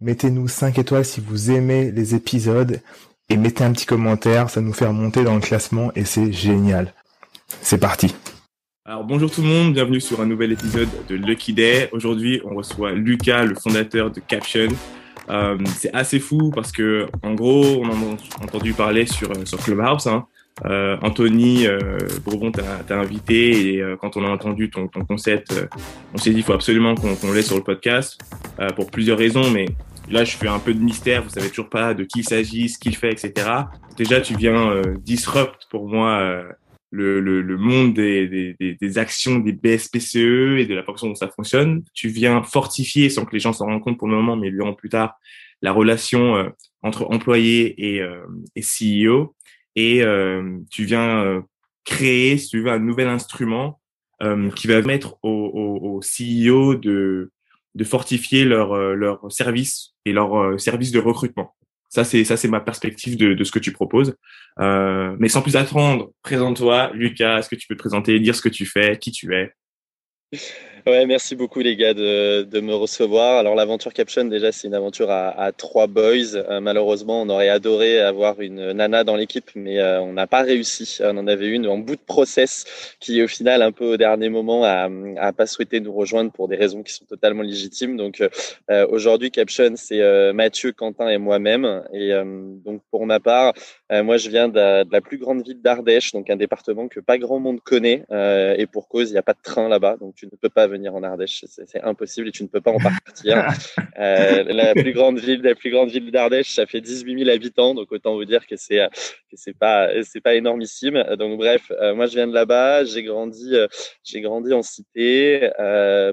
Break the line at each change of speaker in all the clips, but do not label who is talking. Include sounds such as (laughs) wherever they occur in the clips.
mettez-nous 5 étoiles si vous aimez les épisodes et mettez un petit commentaire, ça nous fait remonter dans le classement et c'est génial. C'est parti.
Alors bonjour tout le monde, bienvenue sur un nouvel épisode de Lucky Day. Aujourd'hui, on reçoit Lucas, le fondateur de Caption. Euh, c'est assez fou parce que en gros, on en a entendu parler sur sur Clubhouse. Hein. Euh, Anthony euh, Bourbon t'a invité et euh, quand on a entendu ton, ton concept, euh, on s'est dit il faut absolument qu'on qu l'ait sur le podcast euh, pour plusieurs raisons. Mais là, je fais un peu de mystère. Vous savez toujours pas de qui il s'agit, ce qu'il fait, etc. Déjà, tu viens disrupt pour moi le, le, le, monde des, des, des, actions des BSPCE et de la façon dont ça fonctionne. Tu viens fortifier, sans que les gens s'en rendent compte pour le moment, mais lui plus tard, la relation euh, entre employé et, euh, et CEO. Et euh, tu viens créer, si tu veux, un nouvel instrument qui va permettre aux, aux, CEO de, de fortifier leur, leur service et leur service de recrutement. Ça, c'est ça, c'est ma perspective de, de, ce que tu proposes. Euh, mais sans plus attendre, présente-toi, Lucas. Est-ce que tu peux te présenter, dire ce que tu fais, qui tu es
Ouais, merci beaucoup les gars de, de me recevoir. Alors l'aventure Caption déjà c'est une aventure à, à trois boys. Euh, malheureusement on aurait adoré avoir une nana dans l'équipe mais euh, on n'a pas réussi. On en avait une en bout de process qui au final un peu au dernier moment a, a pas souhaité nous rejoindre pour des raisons qui sont totalement légitimes. Donc euh, aujourd'hui Caption c'est euh, Mathieu, Quentin et moi-même. Et donc pour ma part moi je viens de, de la plus grande ville d'Ardèche, donc un département que pas grand monde connaît et pour cause il n'y a pas de train là-bas donc tu ne peux pas venir venir en Ardèche, c'est impossible et tu ne peux pas en partir. (laughs) euh, la plus grande ville, la plus grande ville d'Ardèche, ça fait 18 000 habitants, donc autant vous dire que c'est que c'est pas c'est pas énormissime. Donc bref, euh, moi je viens de là-bas, j'ai grandi euh, j'ai grandi en cité,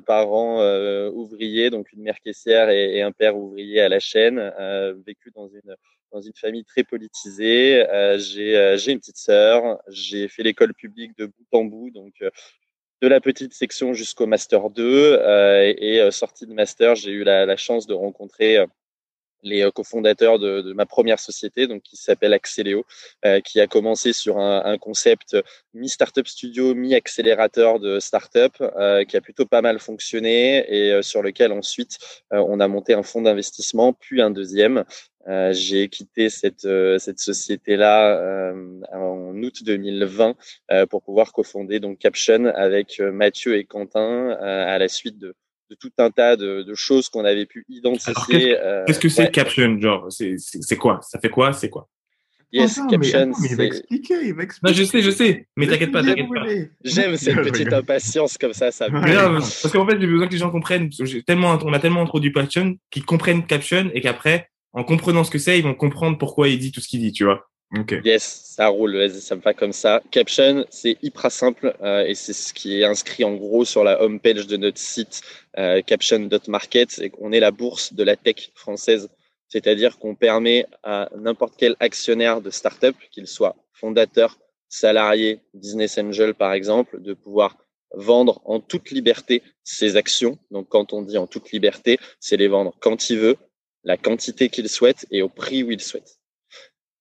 parents ouvriers, donc une mère caissière et, et, un père ouvrier à la chaîne, vécu dans une dans une famille très politisée. Euh, j'ai euh, une petite sœur. J'ai fait l'école publique de bout en bout, donc euh, de la petite section jusqu'au master 2 euh, et, et sortie de master, j'ai eu la, chance de rencontrer les cofondateurs de, ma première société, donc qui s'appelle euh, qui a commencé sur un, concept mi-startup studio, mi-accélérateur de startup, euh, qui a plutôt pas mal fonctionné et euh, sur lequel ensuite on a monté un fonds d'investissement, puis un deuxième. J'ai quitté cette, cette société-là en août 2020 pour pouvoir cofonder donc Caption avec Mathieu et Quentin à la suite de de tout un tas de, de choses qu'on avait pu identifier.
Qu'est-ce que c'est euh, ouais. Caption Genre, c'est quoi? Ça fait quoi? C'est quoi?
Yes,
attends,
Caption.
Mais, il va expliquer, il va expliquer.
Non, je sais, je sais, mais t'inquiète pas, t'inquiète pas.
J'aime cette (laughs) petite impatience comme ça, ça.
Ouais, parce qu'en fait, j'ai besoin que les gens comprennent. Tellement, on a tellement introduit Caption qu'ils comprennent Caption et qu'après, en comprenant ce que c'est, ils vont comprendre pourquoi il dit tout ce qu'il dit, tu vois.
Okay. Yes, ça roule, ça me va comme ça. Caption, c'est hyper simple euh, et c'est ce qui est inscrit en gros sur la home page de notre site euh, caption.market et qu'on est la bourse de la tech française. C'est-à-dire qu'on permet à n'importe quel actionnaire de startup, qu'il soit fondateur, salarié, business angel par exemple, de pouvoir vendre en toute liberté ses actions. Donc quand on dit en toute liberté, c'est les vendre quand il veut, la quantité qu'il souhaite et au prix où il souhaite.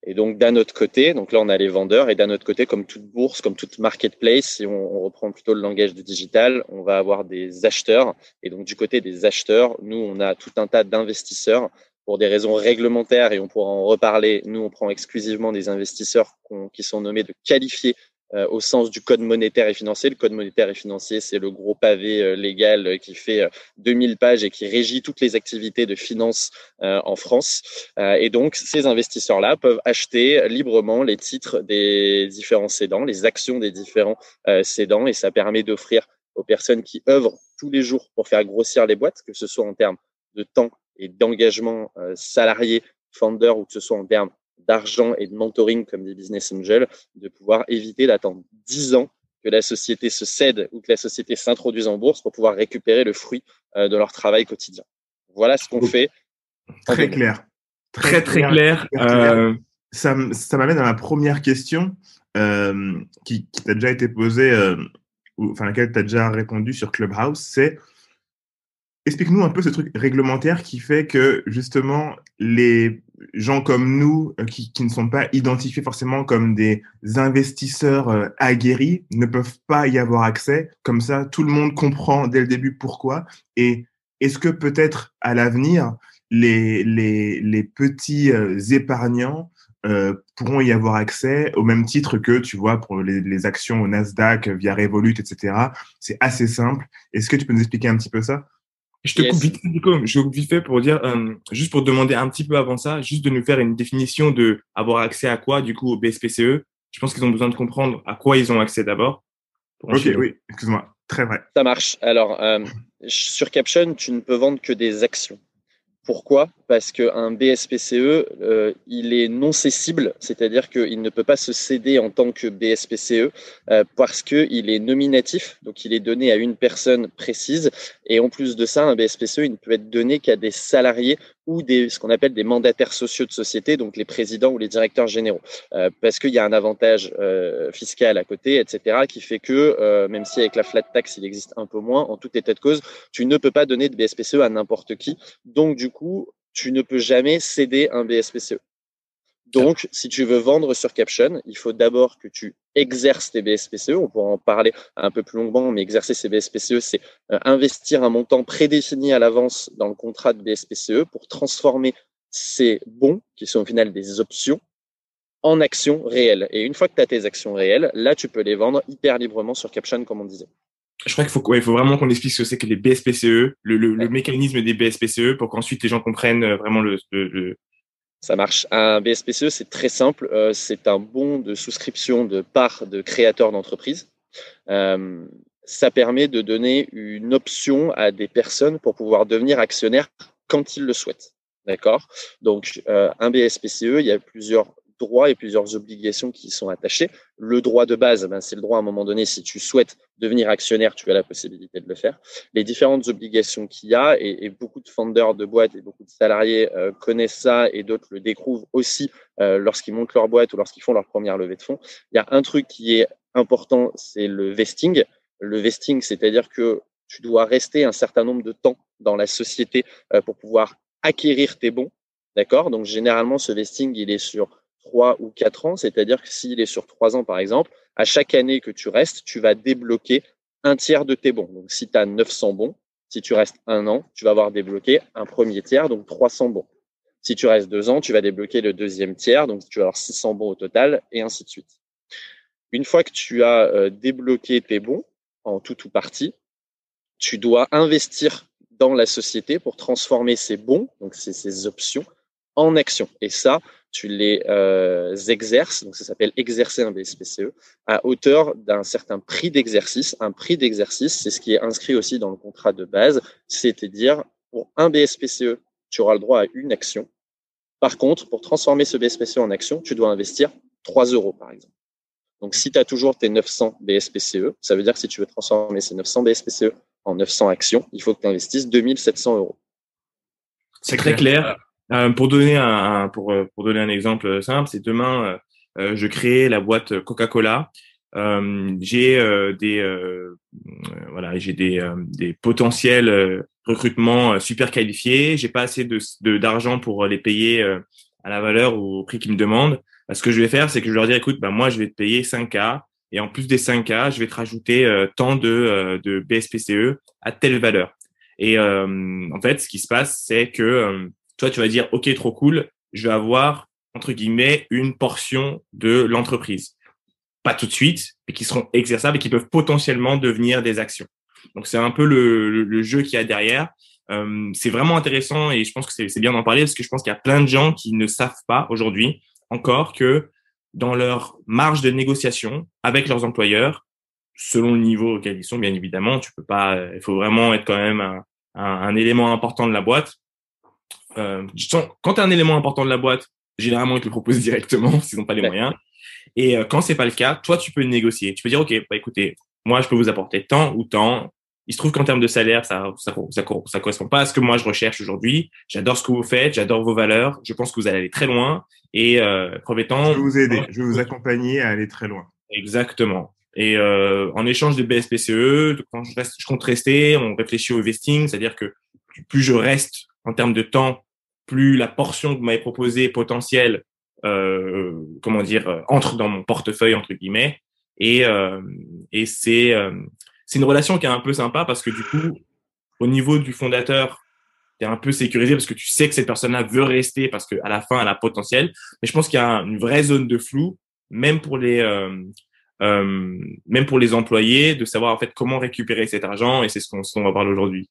Et donc d'un autre côté, donc là on a les vendeurs et d'un autre côté, comme toute bourse, comme toute marketplace, si on, reprend plutôt le langage du digital, on va avoir des acheteurs. Et donc du côté des acheteurs, nous on a tout un tas d'investisseurs pour des raisons réglementaires et on pourra en reparler. Nous on prend exclusivement des investisseurs qui sont nommés de qualifiés au sens du code monétaire et financier. Le code monétaire et financier, c'est le gros pavé euh, légal euh, qui fait 2000 pages et qui régit toutes les activités de finance en France. et donc, ces investisseurs-là peuvent acheter librement les titres des différents cédants, les actions des différents cédants, et ça permet d'offrir aux personnes qui œuvrent tous les jours pour faire grossir les boîtes, que ce soit en termes de temps et d'engagement salarié, founder, ou que ce soit en termes d'argent et de mentoring comme des business angels, de pouvoir éviter d'attendre 10 ans que la société se cède ou que la société s'introduise en bourse pour pouvoir récupérer le fruit euh, de leur travail quotidien. Voilà ce qu'on fait.
Très clair.
Très, très, très clair. clair. Euh,
ça, ça m'amène à ma première question euh, qui, qui t'a déjà été posée, euh, ou, enfin laquelle tu as déjà répondu sur Clubhouse, c'est explique-nous un peu ce truc réglementaire qui fait que justement les gens comme nous, euh, qui, qui, ne sont pas identifiés forcément comme des investisseurs euh, aguerris, ne peuvent pas y avoir accès. Comme ça, tout le monde comprend dès le début pourquoi. Et est-ce que peut-être à l'avenir, les, les, les petits euh, épargnants pourront y avoir accès au même titre que, tu vois, pour les, les actions au Nasdaq via Revolut, etc. C'est assez simple. Est-ce que tu peux nous expliquer un petit peu ça?
Je te coupe vite, je coupe vite fait pour dire, euh, juste pour demander un petit peu avant ça, juste de nous faire une définition de avoir accès à quoi, du coup, au BSPCE. Je pense qu'ils ont besoin de comprendre à quoi ils ont accès d'abord.
Ok, oui, excuse-moi. Très vrai.
Ça marche. Alors, euh, sur Caption, tu ne peux vendre que des actions. Pourquoi? Parce qu'un BSPCE, euh, il est non cessible, c'est-à-dire qu'il ne peut pas se céder en tant que BSPCE euh, parce qu'il est nominatif, donc il est donné à une personne précise. Et en plus de ça, un BSPCE, il ne peut être donné qu'à des salariés ou des, ce qu'on appelle des mandataires sociaux de société, donc les présidents ou les directeurs généraux, euh, parce qu'il y a un avantage fiscal à côté, etc., qui fait que, même si avec la flat tax, il existe un peu moins, en tout état de cause, tu ne peux pas donner de BSPCE à n'importe qui. Donc, du coup, tu ne peux jamais céder un BSPCE. Donc, si tu veux vendre sur Caption, il faut d'abord que tu exerces tes BSPCE. On pourra en parler un peu plus longuement, mais exercer ces BSPCE, c'est euh, investir un montant prédéfini à l'avance dans le contrat de BSPCE pour transformer ces bons, qui sont au final des options, en actions réelles. Et une fois que tu as tes actions réelles, là, tu peux les vendre hyper librement sur Caption, comme on disait.
Je crois qu'il faut, ouais, il faut vraiment qu'on explique ce que c'est que les BSPCE, le, le, le mécanisme des BSPCE, pour qu'ensuite les gens comprennent euh, vraiment le, le
ça marche. Un BSPCE, c'est très simple. Euh, c'est un bon de souscription de part de créateurs d'entreprise. Euh, ça permet de donner une option à des personnes pour pouvoir devenir actionnaires quand ils le souhaitent. D'accord? Donc, euh, un BSPCE, il y a plusieurs droits et plusieurs obligations qui sont attachées. Le droit de base, ben, c'est le droit à un moment donné, si tu souhaites devenir actionnaire, tu as la possibilité de le faire. Les différentes obligations qu'il y a, et, beaucoup de fondeurs de boîtes et beaucoup de salariés euh, connaissent ça et d'autres le découvrent aussi euh, lorsqu'ils montent leur boîte ou lorsqu'ils font leur première levée de fonds. Il y a un truc qui est important, c'est le vesting. Le vesting, c'est-à-dire que tu dois rester un certain nombre de temps dans la société euh, pour pouvoir acquérir tes bons. D'accord? Donc, généralement, ce vesting, il est sur trois ou quatre ans, c'est-à-dire que s'il est sur trois ans, par exemple, à chaque année que tu restes, tu vas débloquer un tiers de tes bons. Donc, si tu as 900 bons, si tu restes un an, tu vas avoir débloqué un premier tiers, donc 300 bons. Si tu restes deux ans, tu vas débloquer le deuxième tiers, donc tu vas avoir 600 bons au total, et ainsi de suite. Une fois que tu as euh, débloqué tes bons, en tout ou partie, tu dois investir dans la société pour transformer ces bons, donc ces options, en actions. Et ça, tu les euh, exerces, donc ça s'appelle exercer un BSPCE, à hauteur d'un certain prix d'exercice. Un prix d'exercice, c'est ce qui est inscrit aussi dans le contrat de base, c'est-à-dire pour un BSPCE, tu auras le droit à une action. Par contre, pour transformer ce BSPCE en action, tu dois investir 3 euros, par exemple. Donc, si tu as toujours tes 900 BSPCE, ça veut dire que si tu veux transformer ces 900 BSPCE en 900 actions, il faut que tu investisses 2700 euros.
C'est très clair. Euh, pour donner un, pour, euh, pour donner un exemple simple, c'est demain euh, je crée la boîte Coca-Cola. j'ai des voilà j'ai des, des potentiels recrutements super qualifiés. J'ai pas assez de d'argent pour les payer à la valeur ou au prix qu'ils me demandent. Bah, ce que je vais faire, c'est que je leur dis écoute, bah moi je vais te payer 5K et en plus des 5K, je vais te rajouter tant de, de BSPCE à telle valeur. Et en fait, ce qui se passe, c'est que toi, tu vas dire, OK, trop cool, je vais avoir, entre guillemets, une portion de l'entreprise. Pas tout de suite, mais qui seront exerçables et qui peuvent potentiellement devenir des actions. Donc, c'est un peu le, le, jeu qu'il y a derrière. Euh, c'est vraiment intéressant et je pense que c'est bien d'en parler parce que je pense qu'il y a plein de gens qui ne savent pas aujourd'hui encore que dans leur marge de négociation avec leurs employeurs, selon le niveau auquel ils sont, bien évidemment, tu peux pas, il faut vraiment être quand même un, un élément important de la boîte euh, quand tu as un élément important de la boîte, généralement, ils te le proposent (laughs) directement s'ils n'ont pas les moyens. Et euh, quand c'est pas le cas, toi, tu peux négocier. Tu peux dire, OK, bah, écoutez, moi, je peux vous apporter tant ou tant. il se trouve qu'en termes de salaire, ça, ça, ça, ça, correspond pas à ce que moi je recherche aujourd'hui. J'adore ce que vous faites, j'adore vos valeurs. Je pense que vous allez aller très loin. Et euh, premier temps,
je vais vous aider, je vais vous accompagner à aller très loin.
Exactement. Et euh, en échange de BSPCE, quand je, reste, je compte rester, on réfléchit au vesting, c'est-à-dire que plus je reste en termes de temps, plus la portion que vous m'avez proposée potentielle, euh, comment dire, euh, entre dans mon portefeuille entre guillemets. Et, euh, et c'est euh, c'est une relation qui est un peu sympa parce que du coup, au niveau du fondateur, tu es un peu sécurisé parce que tu sais que cette personne-là veut rester parce qu'à la fin, elle a potentiel. Mais je pense qu'il y a une vraie zone de flou, même pour les euh, euh, même pour les employés, de savoir en fait comment récupérer cet argent. Et c'est ce qu'on va parler aujourd'hui.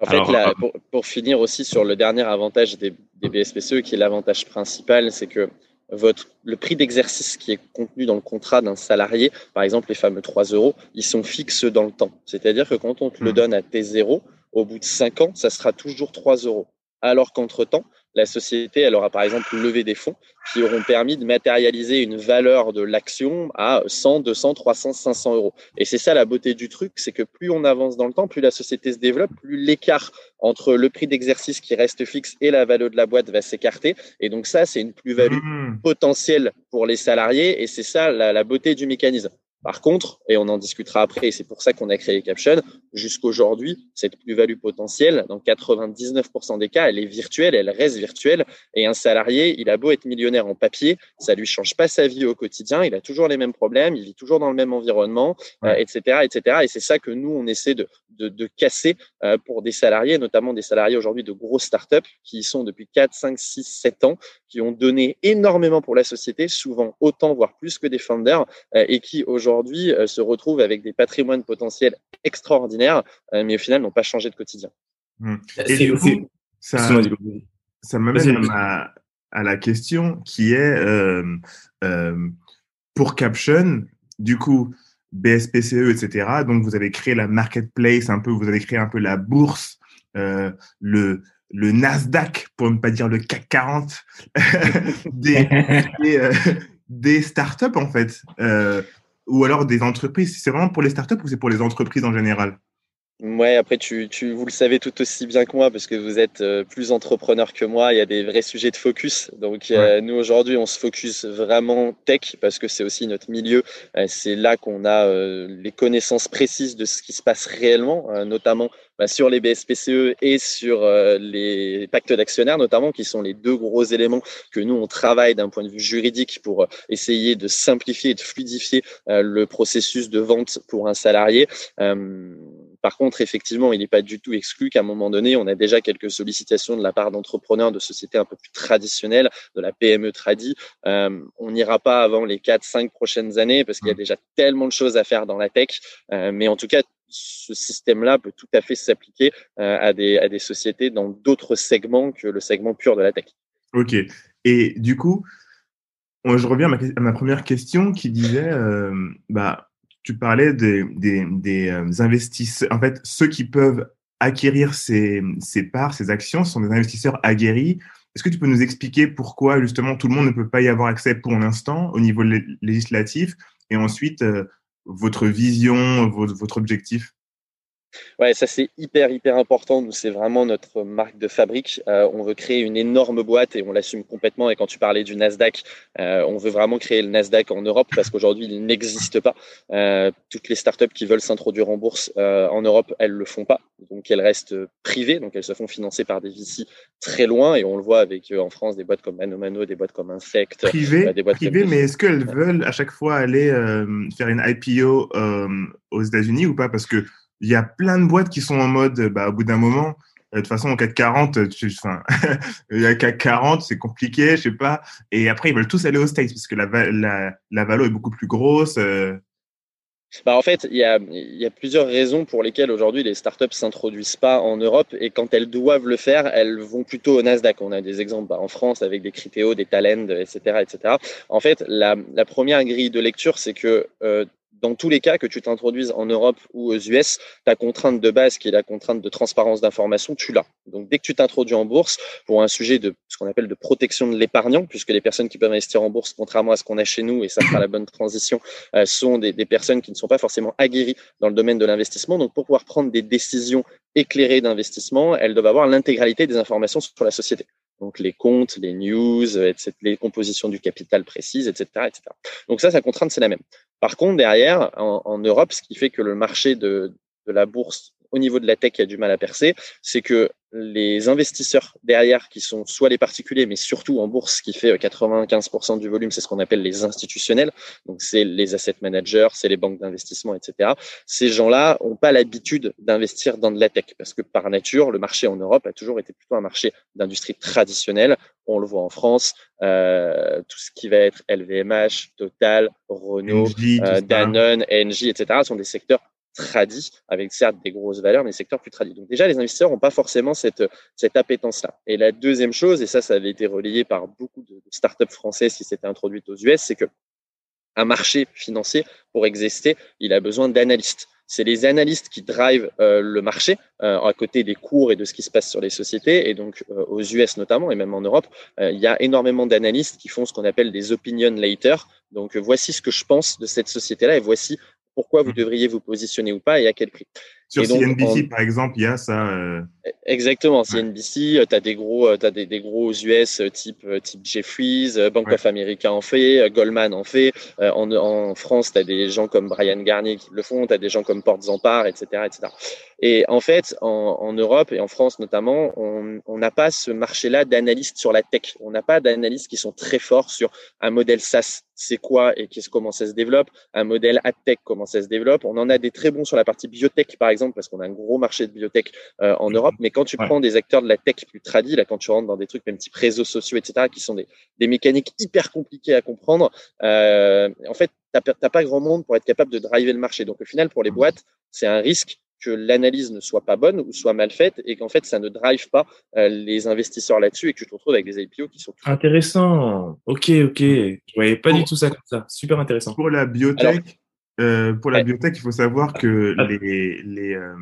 En fait, là, pour, pour, finir aussi sur le dernier avantage des, des BSPCE, qui est l'avantage principal, c'est que votre, le prix d'exercice qui est contenu dans le contrat d'un salarié, par exemple les fameux 3 euros, ils sont fixes dans le temps. C'est-à-dire que quand on te le mmh. donne à T0, au bout de 5 ans, ça sera toujours 3 euros. Alors qu'entre-temps, la société, elle aura par exemple levé des fonds qui auront permis de matérialiser une valeur de l'action à 100, 200, 300, 500 euros. Et c'est ça la beauté du truc, c'est que plus on avance dans le temps, plus la société se développe, plus l'écart entre le prix d'exercice qui reste fixe et la valeur de la boîte va s'écarter. Et donc ça, c'est une plus-value mmh. potentielle pour les salariés et c'est ça la, la beauté du mécanisme. Par contre, et on en discutera après, et c'est pour ça qu'on a créé Caption, jusqu'aujourd'hui, cette plus-value potentielle, dans 99% des cas, elle est virtuelle, elle reste virtuelle. Et un salarié, il a beau être millionnaire en papier, ça lui change pas sa vie au quotidien, il a toujours les mêmes problèmes, il vit toujours dans le même environnement, etc., euh, etc. Et c'est ça que nous, on essaie de, de, de casser euh, pour des salariés, notamment des salariés aujourd'hui de grosses startups qui y sont depuis 4, 5, 6, 7 ans, qui ont donné énormément pour la société, souvent autant, voire plus que des founders, euh, et qui aujourd'hui aujourd'hui euh, se retrouvent avec des patrimoines potentiels extraordinaires, euh, mais au final n'ont pas changé de quotidien.
Mmh. Et du coup, ça, ça m'amène à, à, la question qui est euh, euh, pour Caption, du coup, BSPCE, etc. Donc, vous avez créé la marketplace un peu, vous avez créé un peu la bourse, euh, le, le Nasdaq, pour ne pas dire le CAC 40, (laughs) des, (laughs) des, euh, des, startups, en fait. Ou alors des entreprises. C'est vraiment pour les startups ou c'est pour les entreprises en général?
Ouais, après, tu, tu, vous le savez tout aussi bien que moi, parce que vous êtes euh, plus entrepreneur que moi. Il y a des vrais sujets de focus. Donc, euh, nous, aujourd'hui, on se focus vraiment tech, parce que c'est aussi notre milieu. Euh, c'est là qu'on a les connaissances précises de ce qui se passe réellement, notamment bah, sur les BSPCE et sur les pactes d'actionnaires, notamment, qui sont les deux gros éléments que nous, on travaille d'un point de vue juridique pour essayer de simplifier et de fluidifier le processus de vente pour un salarié. Par contre, effectivement, il n'est pas du tout exclu qu'à un moment donné, on a déjà quelques sollicitations de la part d'entrepreneurs de sociétés un peu plus traditionnelles, de la PME tradi. Euh, on n'ira pas avant les 4-5 prochaines années parce qu'il y a mmh. déjà tellement de choses à faire dans la tech. Euh, mais en tout cas, ce système-là peut tout à fait s'appliquer euh, à, des, à des sociétés dans d'autres segments que le segment pur de la tech.
OK. Et du coup, je reviens à ma, à ma première question qui disait, euh, bah, tu parlais des, euh, investisseurs. En fait, ceux qui peuvent acquérir ces, parts, ces actions, sont des investisseurs aguerris. Est-ce que tu peux nous expliquer pourquoi justement tout le monde ne peut pas y avoir accès pour l'instant au niveau législatif et ensuite euh, votre vision, votre objectif?
Ouais, ça c'est hyper hyper important. Nous c'est vraiment notre marque de fabrique. Euh, on veut créer une énorme boîte et on l'assume complètement. Et quand tu parlais du Nasdaq, euh, on veut vraiment créer le Nasdaq en Europe parce qu'aujourd'hui il n'existe pas. Euh, toutes les startups qui veulent s'introduire en bourse en Europe, elles le font pas. Donc elles restent privées. Donc elles se font financer par des VC très loin. Et on le voit avec en France des boîtes comme Mano Mano, des boîtes comme Insect.
Privé, des boîtes privées, mais est-ce qu'elles veulent à chaque fois aller faire une IPO aux États-Unis ou pas? Parce que il y a plein de boîtes qui sont en mode, bah, au bout d'un moment, euh, de toute façon, en CAC 40, tu, enfin, (laughs) il y a CAC 40, c'est compliqué, je sais pas. Et après, ils veulent tous aller aux States parce que la, la, la valo est beaucoup plus grosse. Euh.
Bah en fait, il y a, plusieurs raisons pour lesquelles aujourd'hui les startups s'introduisent pas en Europe et quand elles doivent le faire, elles vont plutôt au Nasdaq. On a des exemples bah, en France avec des Critéo, des Talend, etc., etc. En fait, la, première grille de lecture, c'est que euh, dans tous les cas, que tu t'introduises en Europe ou aux US, ta contrainte de base, qui est la contrainte de transparence d'information, tu l'as. Donc, dès que tu t'introduis en bourse pour un sujet de ce qu'on appelle de protection de l'épargnant, puisque les personnes qui peuvent investir en bourse, contrairement à ce qu'on a chez nous, et ça fera la bonne transition, euh, sont des, des, personnes qui ne sont pas forcément aguerries dans le domaine de l'investissement. Donc, pour pouvoir prendre des décisions éclairées d'investissement, elles doivent avoir l'intégralité des informations sur la société donc les comptes, les news, etc., les compositions du capital précises, etc., etc. Donc ça, sa contrainte, c'est la même. Par contre, derrière, en, Europe, ce qui fait que le marché de la bourse au niveau de la tech qui a du mal à percer, c'est que les investisseurs derrière, qui sont soit les particuliers, mais surtout en bourse, qui fait 95% du volume, c'est ce qu'on appelle les institutionnels. Donc, c'est les asset managers, c'est les banques d'investissement, etc. Ces gens-là n'ont pas l'habitude d'investir dans de la tech parce que par nature, le marché en Europe a toujours été plutôt un marché d'industrie traditionnelle. On le voit en France, euh, tout ce qui va être LVMH, Total, Renault, NG, euh, Danone, Engie, etc. sont des secteurs tradis, avec certes des grosses valeurs, mais secteurs plus tradis. Donc déjà, les investisseurs n'ont pas forcément cette, cette appétence-là. Et la deuxième chose, et ça, ça avait été relayé par beaucoup de startups françaises qui s'étaient introduites aux US, c'est que un marché financier, pour exister, il a besoin d'analystes. C'est les analystes qui drivent euh, le marché euh, à côté des cours et de ce qui se passe sur les sociétés. Et donc, euh, aux US notamment, et même en Europe, il y a énormément d'analystes qui font ce qu'on appelle des opinion later. Donc, voici ce que je pense de cette société-là et voici pourquoi vous mmh. devriez vous positionner ou pas et à quel prix.
Sur CNBC, par exemple, il y a ça. Euh...
Exactement. CNBC, tu as des gros, as des, des, gros US type, type Jeffries, Bank ouais. of America en fait, Goldman en fait. En, en France, tu as des gens comme Brian Garnier qui le font, tu as des gens comme Portes Zampar, etc., etc. Et en fait, en, en, Europe et en France notamment, on n'a pas ce marché-là d'analystes sur la tech. On n'a pas d'analystes qui sont très forts sur un modèle SaaS, c'est quoi et qu'est-ce comment ça se développe, un modèle AdTech, comment ça se développe. On en a des très bons sur la partie biotech, par exemple, parce qu'on a un gros marché de biotech euh, en Europe. Mais quand tu ouais. prends des acteurs de la tech plus tradis, là, quand tu rentres dans des trucs même type réseaux sociaux, etc., qui sont des, des mécaniques hyper compliquées à comprendre, euh, en fait, tu n'as pas grand monde pour être capable de driver le marché. Donc, au final, pour les boîtes, c'est un risque que l'analyse ne soit pas bonne ou soit mal faite et qu'en fait ça ne drive pas euh, les investisseurs là-dessus et que tu te retrouves avec des IPO qui sont
intéressant. Ok, ok. Je voyais pas pour, du tout ça comme ça. Super intéressant.
Pour la biotech, Alors, euh, pour la ouais. biotech, il faut savoir que ah. les les euh,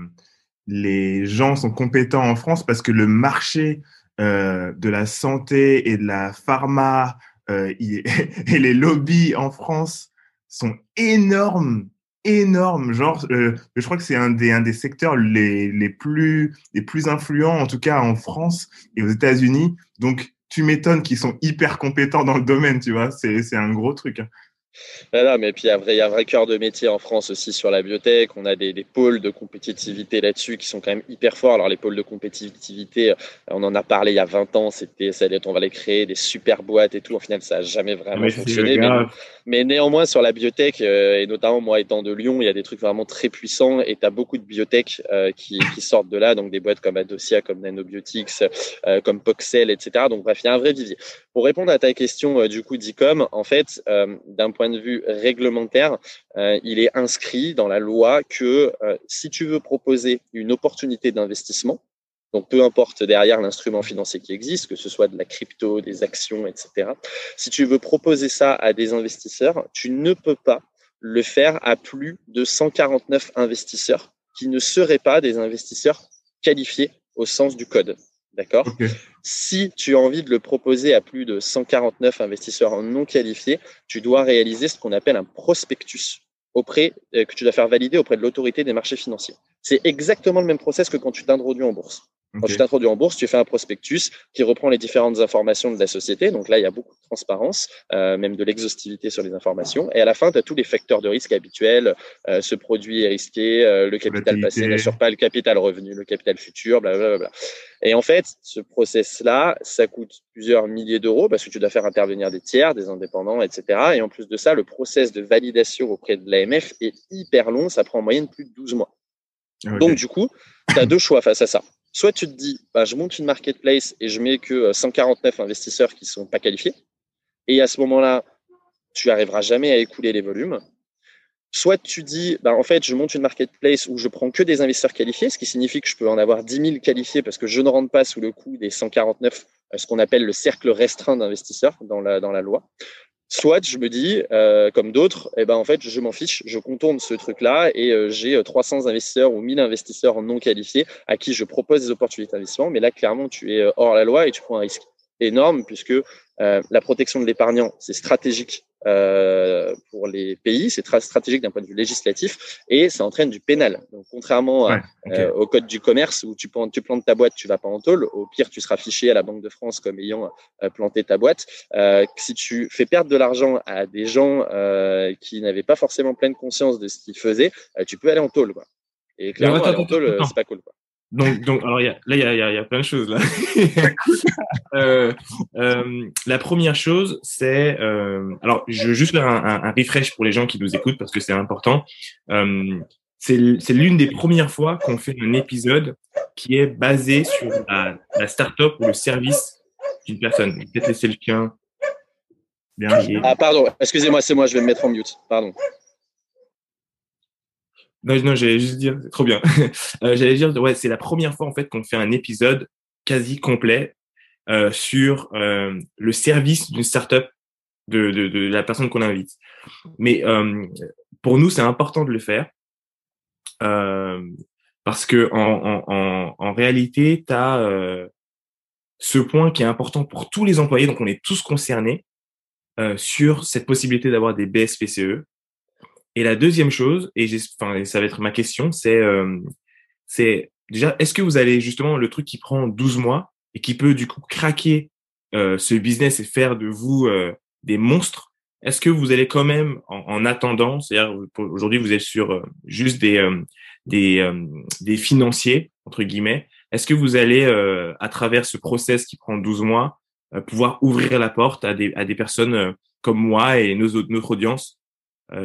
les gens sont compétents en France parce que le marché euh, de la santé et de la pharma (laughs) et les lobbies en France sont énormes énorme. Genre, je crois que c'est un des, un des secteurs les, les, plus, les plus influents, en tout cas en France et aux États-Unis. Donc, tu m'étonnes qu'ils sont hyper compétents dans le domaine, tu vois. C'est un gros truc. Hein.
Voilà, mais puis il y, a un vrai cœur de métier en France aussi sur la biotech. On a des, des pôles de compétitivité là-dessus qui sont quand même hyper forts. Alors les pôles de compétitivité, on en a parlé il y a 20 ans, c'était ça on va les créer, des super boîtes et tout. Au final, ça n'a jamais vraiment mais fonctionné. Mais, mais, néanmoins, sur la biotech, euh, et notamment moi étant de Lyon, il y a des trucs vraiment très puissants et tu as beaucoup de biotech euh, qui, qui, sortent de là, donc des boîtes comme Adosia, comme Nanobiotics, euh, comme Poxel, etc. Donc bref, il y a un vrai vivier. Pour répondre à ta question euh, du coup d'ICOM, en fait, euh, d'un point de vue réglementaire, euh, il est inscrit dans la loi que si tu veux proposer une opportunité d'investissement, donc peu importe derrière l'instrument financier qui existe, que ce soit de la crypto, des actions, etc., si tu veux proposer ça à des investisseurs, tu ne peux pas le faire à plus de 149 investisseurs qui ne seraient pas des investisseurs qualifiés au sens du code. D'accord? Okay. Si tu as envie de le proposer à plus de 149 investisseurs non qualifiés, tu dois réaliser ce qu'on appelle un prospectus auprès euh, que tu dois faire valider auprès de l'autorité des marchés financiers. C'est exactement le même process que quand tu t'introduis en bourse. Quand tu t'introduis en bourse, tu fais un prospectus qui reprend les différentes informations de la société. Donc là, il y a beaucoup de transparence, euh, même de l'exhaustivité sur les informations. Et à la fin, tu as tous les facteurs de risque habituels. Euh, ce produit est risqué, euh, le capital passé n'assure pas le capital revenu, le capital futur, blablabla. Bla, bla. Et en fait, ce process-là, ça coûte plusieurs milliers d'euros parce que tu dois faire intervenir des tiers, des indépendants, etc. Et en plus de ça, le process de validation auprès de l'AMF est hyper long. Ça prend en moyenne plus de 12 mois. Okay. Donc, du coup, tu as deux choix face à ça soit tu te dis, bah, je monte une marketplace et je mets que 149 investisseurs qui sont pas qualifiés. Et à ce moment-là, tu arriveras jamais à écouler les volumes. Soit tu dis, bah, en fait, je monte une marketplace où je prends que des investisseurs qualifiés, ce qui signifie que je peux en avoir 10 000 qualifiés parce que je ne rentre pas sous le coup des 149, ce qu'on appelle le cercle restreint d'investisseurs dans la loi. Soit je me dis, euh, comme d'autres, eh ben en fait, je m'en fiche, je contourne ce truc-là et euh, j'ai 300 investisseurs ou 1000 investisseurs non qualifiés à qui je propose des opportunités d'investissement. Mais là, clairement, tu es hors la loi et tu prends un risque énorme puisque euh, la protection de l'épargnant, c'est stratégique euh, pour les pays, c'est très stratégique d'un point de vue législatif et ça entraîne du pénal. Donc, contrairement euh, au code du commerce où tu, plantes, tu plantes ta boîte, tu vas pas en tôle. Au pire, tu seras fiché à la Banque de France comme ayant planté ta boîte. si tu fais perdre de l'argent à des gens qui n'avaient pas forcément pleine conscience de ce qu'ils faisaient, tu peux aller en tôle. Quoi. Et clairement, aller en tôle, c'est pas cool. Quoi.
Donc, donc, alors, y a, là, il y a, y, y a, plein de choses là. (laughs) euh, euh, la première chose, c'est, euh, alors, je veux juste faire un, un, un, refresh pour les gens qui nous écoutent parce que c'est important. Euh, c'est l'une des premières fois qu'on fait un épisode qui est basé sur la, la start-up ou le service d'une personne. Peut-être laisser le chien.
Ah, pardon. Excusez-moi, c'est moi. Je vais me mettre en mute. Pardon.
Non, non, j'allais juste dire, trop bien. (laughs) euh, j'allais dire, ouais, c'est la première fois en fait qu'on fait un épisode quasi complet euh, sur euh, le service d'une startup de, de, de la personne qu'on invite. Mais euh, pour nous, c'est important de le faire euh, parce que en, en, en, réalité, tu as euh, ce point qui est important pour tous les employés, donc on est tous concernés sur cette possibilité d'avoir des BSPCE et la deuxième chose, et enfin, ça va être ma question, c'est euh, déjà, est-ce que vous allez justement le truc qui prend 12 mois et qui peut du coup craquer euh, ce business et faire de vous euh, des monstres, est-ce que vous allez quand même, en, en attendant, c'est-à-dire aujourd'hui vous êtes sur euh, juste des euh, des, euh, des financiers entre guillemets, est-ce que vous allez à travers ce process qui prend 12 mois pouvoir ouvrir la porte à des à des personnes comme moi et nos, notre audience? euh,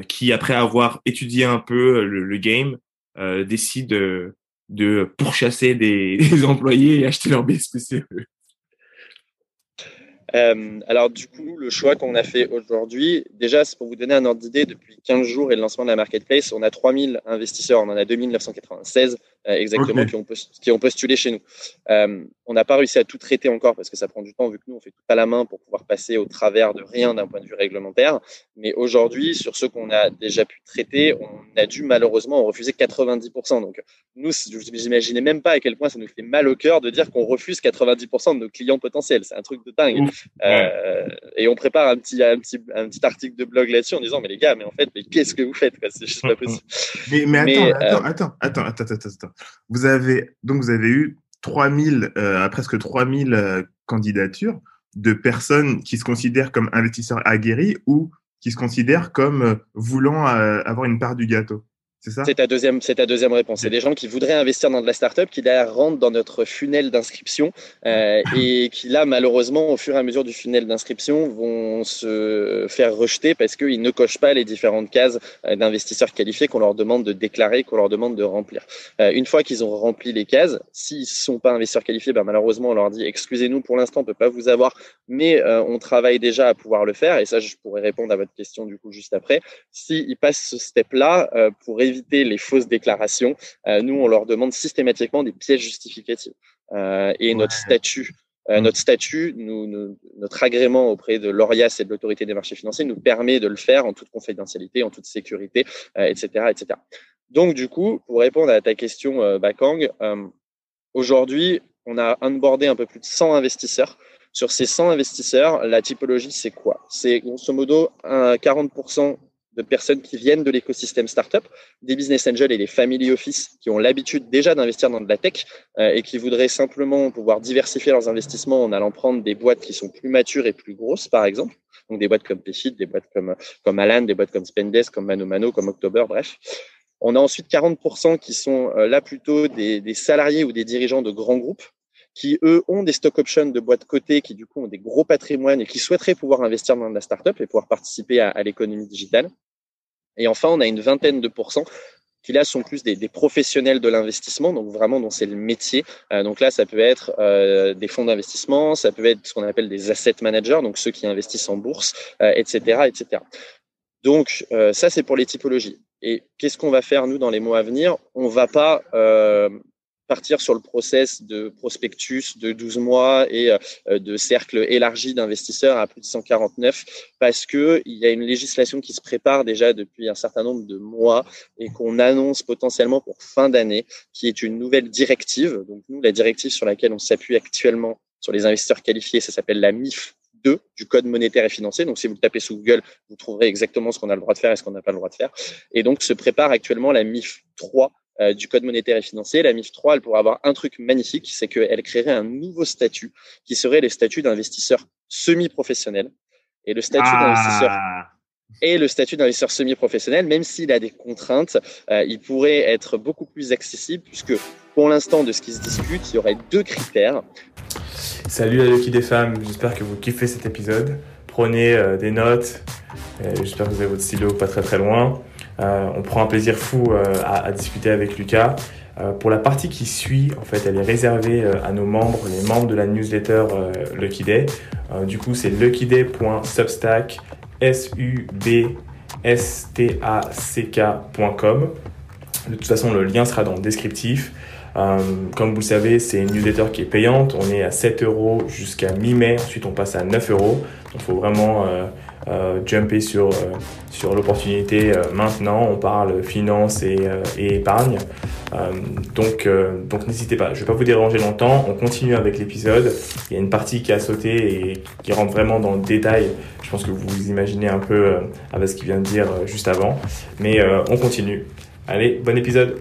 qui, après avoir étudié un peu le, le game, euh, décide de, pourchasser des, (laughs) des, employés et acheter leur BSPCE
euh, alors du coup, le choix qu'on a fait aujourd'hui, déjà, c'est pour vous donner un ordre d'idée, depuis 15 jours et le lancement de la marketplace, on a 3000 investisseurs, on en a 2996 euh, exactement, okay. qui, ont qui, ont postulé chez nous. Euh, on n'a pas réussi à tout traiter encore parce que ça prend du temps vu que nous, on fait tout à la main pour pouvoir passer au travers de rien d'un point de vue réglementaire. Mais aujourd'hui, sur ceux qu'on a déjà pu traiter, on a dû malheureusement en refuser 90%. Donc nous, vous imaginez même pas à quel point ça nous fait mal au cœur de dire qu'on refuse 90% de nos clients potentiels. C'est un truc de dingue. Euh, et on prépare un petit, un, petit, un petit article de blog là-dessus en disant, mais les gars, mais en fait, mais qu'est-ce que vous faites C'est juste pas possible.
Mais, mais, attends, mais attends, euh... attends, attends, attends, attends, attends. Vous avez donc vous avez eu 3000 euh, presque 3000 euh, candidatures de personnes qui se considèrent comme investisseurs aguerris ou qui se considèrent comme voulant avoir une part du gâteau.
C'est ta deuxième, c'est ta deuxième réponse. C'est des gens qui voudraient investir dans de la startup, qui derrière rentrent dans notre funnel d'inscription euh, et (laughs) qui là, malheureusement, au fur et à mesure du funnel d'inscription, vont se faire rejeter parce qu'ils ne cochent pas les différentes cases euh, d'investisseurs qualifiés qu'on leur demande de déclarer, qu'on leur demande de remplir. Euh, une fois qu'ils ont rempli les cases, s'ils sont pas investisseurs qualifiés, ben malheureusement, on leur dit excusez-nous pour l'instant, on peut pas vous avoir, mais euh, on travaille déjà à pouvoir le faire. Et ça, je pourrais répondre à votre question du coup juste après. S'ils passent ce step-là pour éviter les fausses déclarations, euh, nous, on leur demande systématiquement des pièces justificatives. Euh, et notre statut, euh, notre statut, nous, nous, notre agrément auprès de l'ORIAS et de l'autorité des marchés financiers nous permet de le faire en toute confidentialité, en toute sécurité, etc., etc. Donc, du coup, pour répondre à ta question, euh, Bakang, aujourd'hui, on a onboardé un peu plus de 100 investisseurs. Sur ces 100 investisseurs, la typologie, c'est quoi? C'est grosso modo un 40% de personnes qui viennent de l'écosystème startup, des business angels et des family office qui ont l'habitude déjà d'investir dans de la tech euh, et qui voudraient simplement pouvoir diversifier leurs investissements en allant prendre des boîtes qui sont plus matures et plus grosses, par exemple. Donc des boîtes comme Payfit, des boîtes comme comme Alan, des boîtes comme Spendesk, comme Mano Mano, comme October, bref. On a ensuite 40% qui sont euh, là plutôt des salariés ou des dirigeants de grands groupes qui, eux, ont des stock options de boîtes cotées, qui, du coup, ont des gros patrimoines et qui souhaiteraient pouvoir investir dans la startup et pouvoir participer à, à l'économie digitale. Et enfin, on a une vingtaine de pourcents qui là sont plus des, des professionnels de l'investissement, donc vraiment dont c'est le métier. Euh, donc là, ça peut être euh, des fonds d'investissement, ça peut être ce qu'on appelle des asset managers, donc ceux qui investissent en bourse, euh, etc., etc. Donc euh, ça, c'est pour les typologies. Et qu'est-ce qu'on va faire nous dans les mois à venir? On va pas partir sur le process de prospectus de 12 mois et de cercle élargi d'investisseurs à plus de 149 parce que il y a une législation qui se prépare déjà depuis un certain nombre de mois et qu'on annonce potentiellement pour fin d'année, qui est une nouvelle directive. Donc nous, la directive sur laquelle on s'appuie actuellement sur les investisseurs qualifiés, ça s'appelle la MIF 2 du Code monétaire et financier. Donc, si vous le tapez sous Google, vous trouverez exactement ce qu'on a le droit de faire et ce qu'on n'a pas le droit de faire. Et donc, se prépare actuellement la MIF 3 euh, du Code monétaire et financier. La MIF 3, elle pourrait avoir un truc magnifique, c'est qu'elle créerait un nouveau statut qui serait les statuts d'investisseurs semi-professionnels. Et le statut ah. d'investisseur et le statut d'investisseur semi-professionnel, même s'il a des contraintes, euh, il pourrait être beaucoup plus accessible puisque pour l'instant, de ce qui se discute, il y aurait deux critères.
Salut à Lucky des femmes, j'espère que vous kiffez cet épisode. Prenez euh, des notes, j'espère que vous avez votre stylo pas très très loin. Euh, on prend un plaisir fou euh, à, discuter avec Lucas. pour la partie qui suit, en fait, elle est réservée à nos membres, les membres de la newsletter Lucky Day. du coup, c'est luckyday.substack, De toute façon, le lien sera dans le descriptif. Euh, comme vous le savez, c'est une newsletter qui est payante. On est à 7 euros jusqu'à mi-mai. Ensuite, on passe à 9 euros. Il faut vraiment euh, euh, jumper sur, euh, sur l'opportunité euh, maintenant. On parle finance et, et épargne. donc donc n'hésitez pas. Je ne vais pas vous déranger longtemps. On continue avec l'épisode. Il y a une partie qui a sauté et qui rentre vraiment dans le détail. Je pense que vous vous imaginez un peu avec ce qu'il vient de dire juste avant. Mais on continue. Allez, bon épisode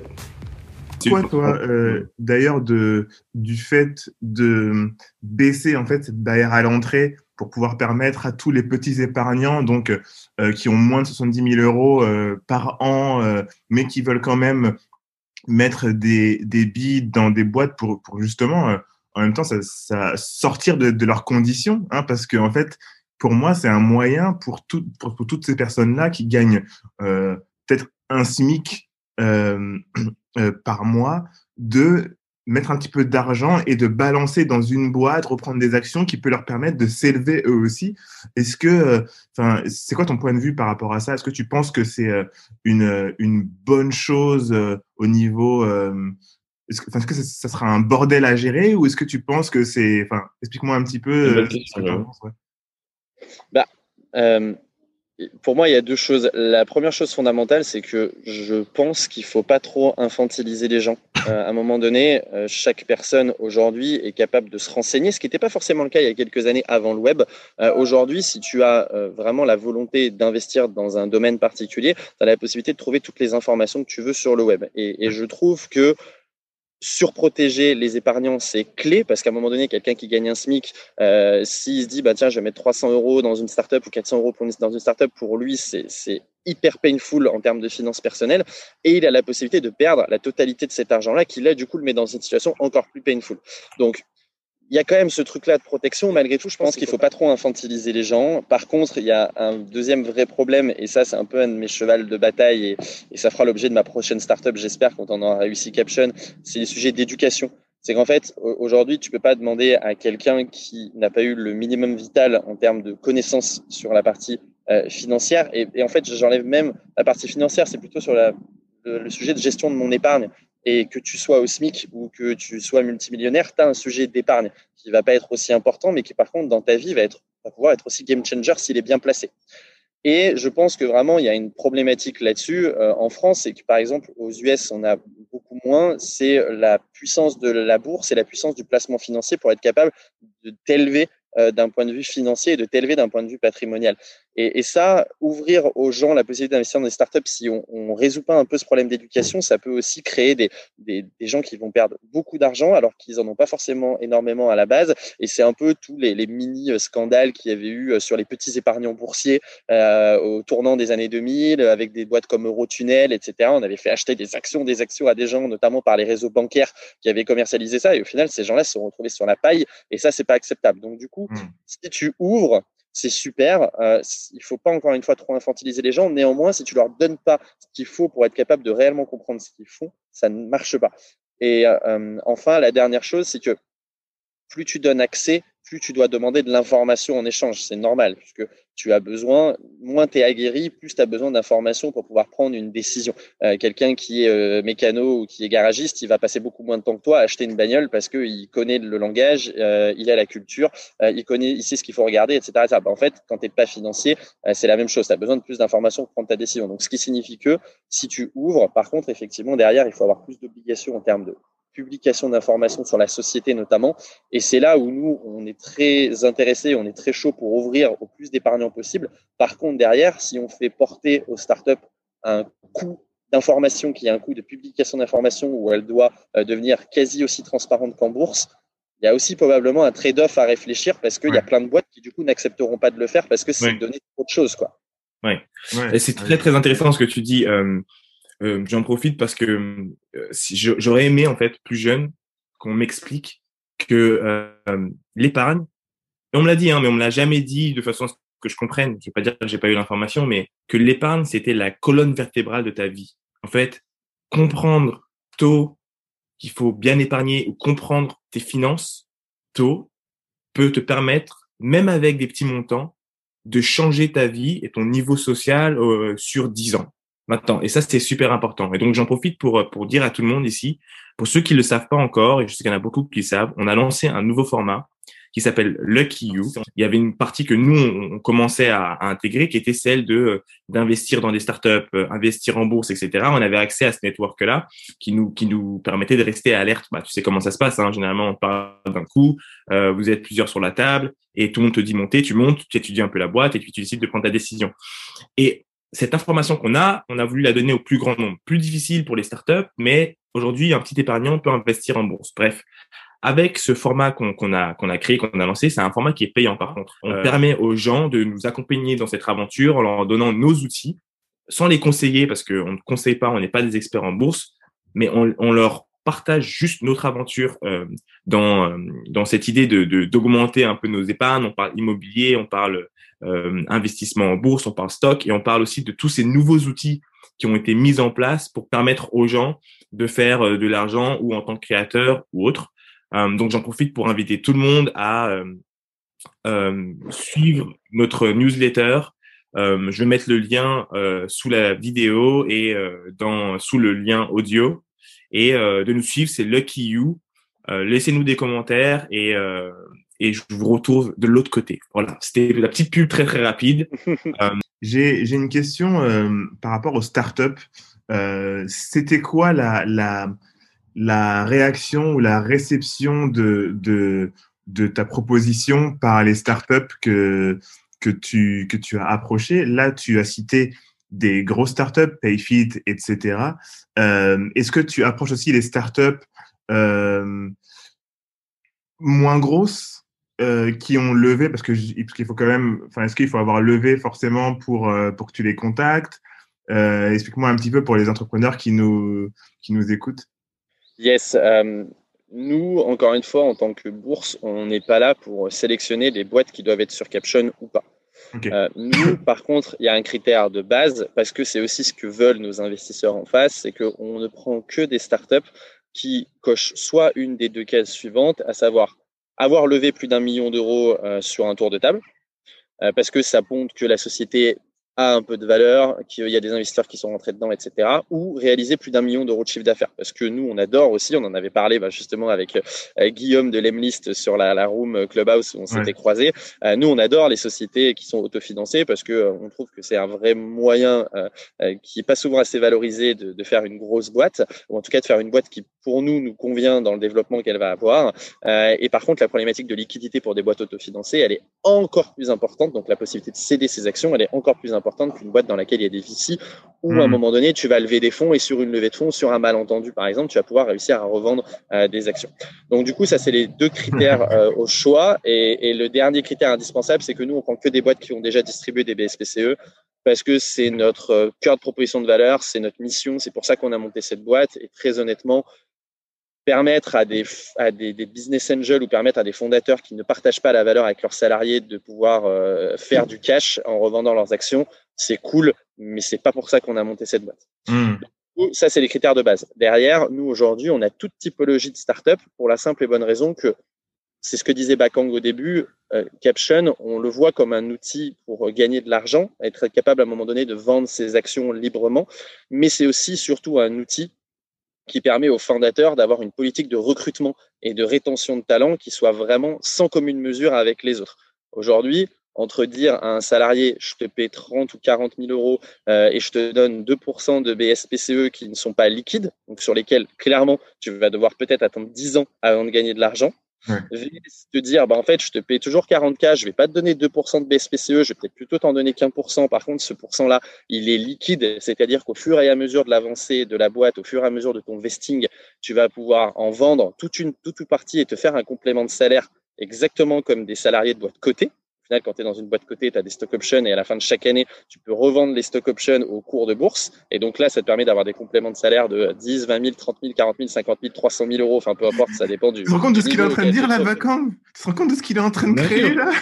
quoi, toi, euh, d'ailleurs, de, du fait de baisser en fait cette barrière à l'entrée pour pouvoir permettre à tous les petits épargnants, donc euh, qui ont moins de 70 000 euros euh, par an, euh, mais qui veulent quand même mettre des, des billes dans des boîtes pour, pour justement, en même temps, ça, sortir de, leurs conditions, hein, parce que en fait, pour moi, c'est un moyen pour, tout, pour, pour toutes ces personnes-là qui gagnent peut-être un SMIC (clears throat) par mois de mettre un petit peu d'argent et de balancer dans une boîte, reprendre des actions qui peut leur permettre de s'élever eux aussi. Est-ce que, euh, enfin, c'est quoi ton point de vue par rapport à ça? Est-ce que tu penses que c'est une, une bonne chose au niveau est-ce que, est que ça, sera un bordel à gérer ou est-ce que tu penses que c'est, enfin, explique-moi un petit peu.
Bah, pour moi, il y a deux choses. La première chose fondamentale, c'est que je pense qu'il faut pas trop infantiliser les gens. Euh, à un moment donné, euh, chaque personne aujourd'hui est capable de se renseigner, ce qui n'était pas forcément le cas il y a quelques années avant le web. Euh, aujourd'hui, si tu as vraiment la volonté d'investir dans un domaine particulier, tu as la possibilité de trouver toutes les informations que tu veux sur le web. Et, et je trouve que surprotéger les épargnants, c'est clé parce qu'à un moment donné, quelqu'un qui gagne un SMIC, euh, s'il se dit, bah, tiens, je vais mettre 300 euros dans une startup ou 400 euros dans une startup, pour lui, c'est hyper painful en termes de finances personnelles et il a la possibilité de perdre la totalité de cet argent-là qui, là, du coup, le met dans une situation encore plus painful. Donc, il y a quand même ce truc-là de protection. Malgré tout, je pense qu'il faut pas trop infantiliser les gens. Par contre, il y a un deuxième vrai problème, et ça, c'est un peu un de mes chevals de bataille, et, et ça fera l'objet de ma prochaine startup, j'espère, quand on aura réussi Caption. C'est les sujets d'éducation. C'est qu'en fait, aujourd'hui, tu peux pas demander à quelqu'un qui n'a pas eu le minimum vital en termes de connaissances sur la partie euh, financière. Et, et, en fait, j'enlève même la partie financière. C'est plutôt sur la, le, sujet de gestion de mon épargne et que tu sois au SMIC ou que tu sois multimillionnaire, tu as un sujet d'épargne qui va pas être aussi important, mais qui par contre dans ta vie va, être, va pouvoir être aussi game changer s'il est bien placé. Et je pense que vraiment, il y a une problématique là-dessus euh, en France, c'est que par exemple, aux US, on a beaucoup moins, c'est la puissance de la bourse et la puissance du placement financier pour être capable de t'élever euh, d'un point de vue financier et de t'élever d'un point de vue patrimonial. Et, et, ça, ouvrir aux gens la possibilité d'investir dans des startups, si on ne résout pas un peu ce problème d'éducation, ça peut aussi créer des, des, des, gens qui vont perdre beaucoup d'argent alors qu'ils n'en ont pas forcément énormément à la base. Et c'est un peu tous les, les mini-scandales qu'il y avait eu euh, sur les petits épargnants boursiers euh, au tournant des années 2000, avec des boîtes comme Eurotunnel, etc. On avait fait acheter des actions, des actions à des gens, notamment par les réseaux bancaires qui avaient commercialisé ça. Et au final, ces gens-là se sont retrouvés sur la paille. Et ça, c'est pas acceptable. Donc, du coup, mmh. si tu ouvres c'est super. Euh, il faut pas encore une fois trop infantiliser les gens. Néanmoins, si tu leur donnes pas ce qu'il faut pour être capable de réellement comprendre ce qu'ils font, ça ne marche pas. Et euh, enfin, la dernière chose, c'est que plus tu donnes accès, plus tu dois demander de l'information en échange. C'est normal, puisque tu as besoin, moins tu es aguerri, plus tu as besoin d'informations pour pouvoir prendre une décision. Euh, quelqu'un qui est euh, mécano ou qui est garagiste, il va passer beaucoup moins de temps que toi à acheter une bagnole parce qu'il connaît le langage, euh, il a la culture, il connaît, il sait ce qu'il faut regarder, etc. Bah, en fait, quand tu n'es pas financier, c'est la même chose. Tu as besoin de plus d'informations pour prendre ta décision. Donc, ce qui signifie que si tu ouvres, par contre, effectivement, derrière, il faut avoir plus d'obligations en termes de publication d'informations sur la société notamment. Et c'est là où nous, on est très intéressés, on est très chaud pour ouvrir au plus d'épargnants possible. Par contre, derrière, si on fait porter aux startups un coût d'information qui a un coût de publication d'information où elle doit euh, devenir quasi aussi transparente qu'en bourse, il y a aussi probablement un trade-off à réfléchir parce qu'il y a plein de boîtes qui du coup n'accepteront pas de le faire parce que c'est donner trop de choses quoi.
Ouais. Et c'est très très intéressant ce que tu dis. Euh, j'en profite parce que si j'aurais aimé en fait plus jeune qu'on m'explique que l'épargne, on me l'a dit, hein, mais on me l'a jamais dit de façon que je comprenne. Je vais pas dire que j'ai pas eu l'information, mais que l'épargne c'était la colonne vertébrale de ta vie. En fait, comprendre tôt qu'il faut bien épargner ou comprendre tes finances tôt peut te permettre, même avec des petits montants, de changer ta vie et ton niveau social sur dix ans maintenant. Et ça, c'est super important. Et donc, j'en profite pour, pour dire à tout le monde ici, pour ceux qui ne le savent pas encore, et je sais qu'il y en a beaucoup qui le savent, on a lancé un nouveau format qui s'appelle Lucky You. Il y avait une partie que nous, on, commençait à, intégrer, qui était celle de d'investir dans des startups, euh, investir en bourse, etc. On avait accès à ce network-là qui nous qui nous permettait de rester alerte. Bah, tu sais comment ça se passe. Hein. Généralement, on parle d'un coup, euh, vous êtes plusieurs sur la table et tout le monde te dit monter, tu montes, tu étudies un peu la boîte et puis tu décides de prendre ta décision. Et cette information qu'on a, on a voulu la donner au plus grand nombre. Plus difficile pour les startups, mais aujourd'hui, un petit épargnant peut investir en bourse. Bref, avec ce format qu'on a, qu'on a créé, qu'on a lancé, c'est un format qui est payant par contre. On euh. permet aux gens de nous accompagner dans cette aventure en leur donnant nos outils, sans les conseiller, parce qu'on ne conseille pas, on n'est pas des experts en bourse, mais on, on leur partage juste notre aventure euh, dans, euh, dans cette idée de d'augmenter un peu nos épargnes. On parle immobilier, on parle euh, investissement en bourse, on parle stock et on parle aussi de tous ces nouveaux outils qui ont été mis en place pour permettre aux gens de faire euh, de l'argent ou en tant que créateur ou autre. Euh, donc j'en profite pour inviter tout le monde à suivre notre newsletter. je vais mettre le lien sous la vidéo et dans sous le lien audio et de nous suivre. C'est Lucky You. Laissez-nous des commentaires et et je vous retrouve de l'autre côté. Voilà, c'était la petite pub très très rapide. (laughs)
Euh, j'ai une question euh, par rapport aux startups. Euh, C'était quoi la, la, la réaction ou la réception de, de, de ta proposition par les startups que, que, tu, que tu as approché Là, tu as cité des grosses startups, Payfit, etc. Euh, Est-ce que tu approches aussi les startups euh, moins grosses euh, qui ont levé parce que parce qu'il faut quand même enfin est-ce qu'il faut avoir levé forcément pour pour que tu les contactes? Explique-moi un petit peu pour les entrepreneurs qui nous qui nous écoutent.
Yes nous encore une fois en tant que bourse on n'est pas là pour sélectionner les boîtes qui doivent être sur Caption ou pas nous, (coughs) par contre, il y a un critère de base parce que c'est aussi ce que veulent nos investisseurs en face, c'est qu'on ne prend que des startups qui cochent soit une des deux cases suivantes, à savoir avoir levé plus d'un million d'euros euh, sur un tour de table, euh, parce que ça montre que la société a un peu de valeur, qu'il y a des investisseurs qui sont rentrés dedans, etc. Ou réaliser plus d'un million d'euros de chiffre d'affaires. Parce que nous, on adore aussi, on en avait parlé bah, justement avec euh, Guillaume de Lemlist sur la, la Room Clubhouse où on s'était croisés. Euh, nous, on adore les sociétés qui sont autofinancées parce que euh, on trouve que c'est un vrai moyen qui est pas souvent assez valorisé de, de, faire une grosse boîte, ou en tout cas de faire une boîte qui, pour nous, nous convient dans le développement qu'elle va avoir. et par contre, la problématique de liquidité pour des boîtes autofinancées, elle est encore plus importante. Donc, la possibilité de céder ses actions, elle est encore plus importante qu'une boîte dans laquelle il y a des VC, où à un hmm. moment donné, tu vas lever des fonds et sur une levée de fonds, sur un malentendu par exemple, tu vas pouvoir réussir à revendre euh, des actions. Donc du coup, ça c'est les deux critères (laughs) euh, au choix. Et, le dernier critère indispensable, c'est que nous, on prend que des boîtes qui ont déjà distribué des BSPCE parce que c'est notre euh, cœur de proposition de valeur, c'est notre mission, c'est pour ça qu'on a monté cette boîte. Et très honnêtement, permettre à des, à des, business angels ou permettre à des fondateurs qui ne partagent pas la valeur avec leurs salariés de pouvoir faire du cash en revendant leurs actions, c'est cool, mais c'est pas pour ça qu'on a monté cette boîte. Hmm. Ça, c'est les critères de base. Derrière, nous, aujourd'hui, on a toute typologie de startup pour la simple et bonne raison que c'est ce que disait Bakang au début, euh, Caption, on le voit comme un outil pour gagner de l'argent, être capable à un moment donné de vendre ses actions librement, mais c'est aussi surtout un outil qui permet aux fondateurs d'avoir une politique de recrutement et de rétention de talents qui soit vraiment sans commune mesure avec les autres. Aujourd'hui, entre dire à un salarié, je te paie 30 ou 40 000 euros euh, et je te donne 2% de BSPCE qui ne sont pas liquides, donc sur lesquels clairement tu vas devoir peut-être attendre 10 ans avant de gagner de l'argent, Ouais. te dire, bah, en fait, je te paye toujours 40K, je vais pas te donner 2% de BSPCE, je vais peut-être plutôt t'en donner qu'un pour cent. Par contre, ce pourcent-là, il est liquide, c'est-à-dire qu'au fur et à mesure de l'avancée de la boîte, au fur et à mesure de ton vesting, tu vas pouvoir en vendre toute une, toute une partie et te faire un complément de salaire exactement comme des salariés de boîte cotée quand tu es dans une boîte côté, tu as des stock options et à la fin de chaque année, tu peux revendre les stock options au cours de bourse. Et donc là, ça te permet d'avoir des compléments de salaire de 10, 20 000, 30 000, 40 000, 50 000, 300 000 euros. Enfin, peu importe, ça dépend du.
Tu te rends compte de ce qu'il est en train de dire là, Vacam Tu te rends compte de ce qu'il est en train de créer là?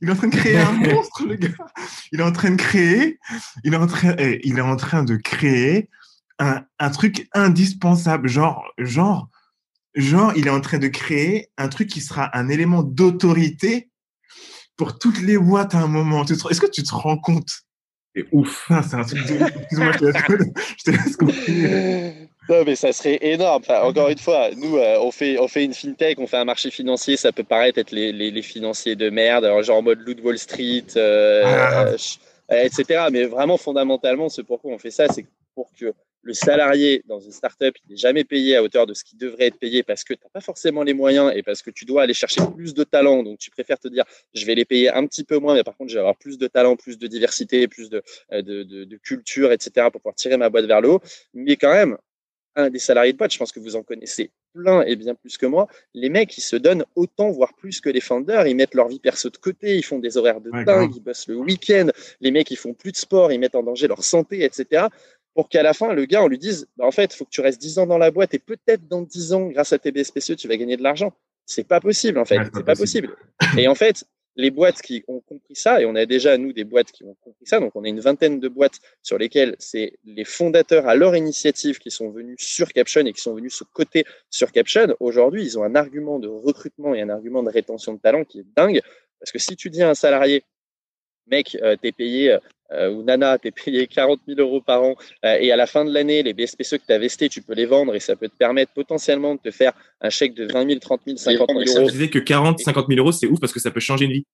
Il est en train de créer un monstre, le gars. Il est en train de créer. Il est en train, eh, il est en train de créer un, un truc indispensable. Genre, genre, genre, il est en train de créer un truc qui sera un élément d'autorité pour toutes les boîtes à un moment. Est-ce que tu te rends compte?
C'est ouf.
Ah, c'est un truc de Excuse-moi, je te laisse continuer.
Non, mais ça serait énorme. encore une fois, nous, euh, on, fait, on fait une fintech, on fait un marché financier. Ça peut paraître être les, les, financiers de merde, genre en mode loot Wall Street, euh, ah. euh, etc. Mais vraiment, fondamentalement, c'est pourquoi on fait ça, c'est pour que le salarié dans une startup n'est jamais payé à hauteur de ce qui devrait être payé parce que tu n'as pas forcément les moyens et parce que tu dois aller chercher plus de talents. Donc, tu préfères te dire, je vais les payer un petit peu moins, mais par contre, je vais avoir plus de talents, plus de diversité, plus de, euh, de, de, culture, etc. pour pouvoir tirer ma boîte vers le haut. Mais quand même, un des salariés de boîte, je pense que vous en connaissez plein et bien plus que moi, les mecs, ils se donnent autant, voire plus que les founders. Ils mettent leur vie perso de côté, ils font des horaires de dingue, ils bossent le week-end. Les mecs, ils font plus de sport, ils mettent en danger leur santé, etc pour qu'à la fin, le gars, on lui dise, bah, en fait, il faut que tu restes 10 ans dans la boîte et peut-être dans 10 ans, grâce à tes BSPCE, tu vas gagner de l'argent. C'est pas possible, en fait. c'est pas possible. Et en fait, les boîtes qui ont compris ça, et on a déjà, nous, des boîtes qui ont compris ça, donc on a une vingtaine de boîtes sur lesquelles c'est les fondateurs à leur initiative qui sont venus sur Caption et qui sont venus se coter sur Caption. Aujourd'hui, ils ont un argument de recrutement et un argument de rétention de talent qui est dingue. Parce que si tu dis à un salarié, mec, euh, t'es payé euh, ou Nana, tu es payé 40 000 euros par an euh, et à la fin de l'année, les BSPCE que tu as vestés, tu peux les vendre et ça peut te permettre potentiellement de te faire un chèque de 20 000, 30 000, 50 000 euros.
Je disais que 40, 50 000 euros, c'est ouf parce que ça peut changer une vie.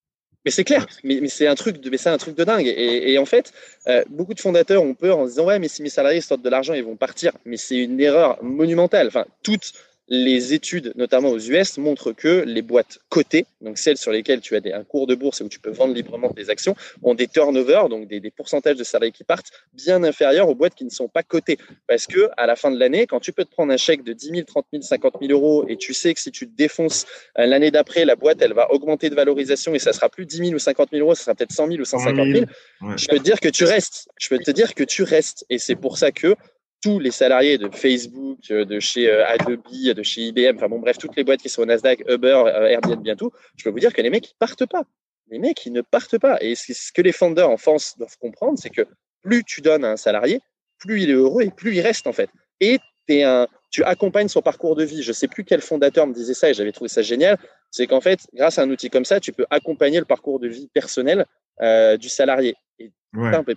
Mais c'est clair, mais, mais c'est un truc de, mais c'est un truc de dingue. Et, et en fait, euh, beaucoup de fondateurs ont peur en se disant ouais, mais si mes salariés sortent de l'argent, ils vont partir. Mais c'est une erreur monumentale. Enfin, toute les études, notamment aux US, montrent que les boîtes cotées, donc celles sur lesquelles tu as des, un cours de bourse et où tu peux vendre librement des actions, ont des turnovers, donc des, pourcentages de salariés qui partent, bien inférieurs aux boîtes qui ne sont pas cotées. Parce que à la fin de l'année, quand tu peux te prendre un chèque de 10 000, 30 000, 50 000 euros et tu sais que si tu te défonces euh, l'année d'après, la boîte, elle va augmenter de valorisation et ça sera plus 10 000 ou 50 000 euros, ça sera peut-être 100 000 ou 150 000, je peux te dire que tu restes. Je peux te dire que tu restes. Et c'est pour ça que tous les salariés de Facebook, euh, de chez euh, Adobe, de chez IBM, enfin bon bref, toutes les boîtes qui sont au Nasdaq, Uber, euh, Airbnb, bientôt, je peux vous dire que les mecs ils partent pas. Les mecs ils ne partent pas. Et ce que les founders en France doivent comprendre, c'est que plus tu donnes à un salarié, plus il est heureux et plus il reste en fait. Et un, tu accompagnes son parcours de vie. Je sais plus quel fondateur me disait ça et j'avais trouvé ça génial. C'est qu'en fait, grâce à un outil comme ça, tu peux accompagner le parcours de vie personnel du salarié. Et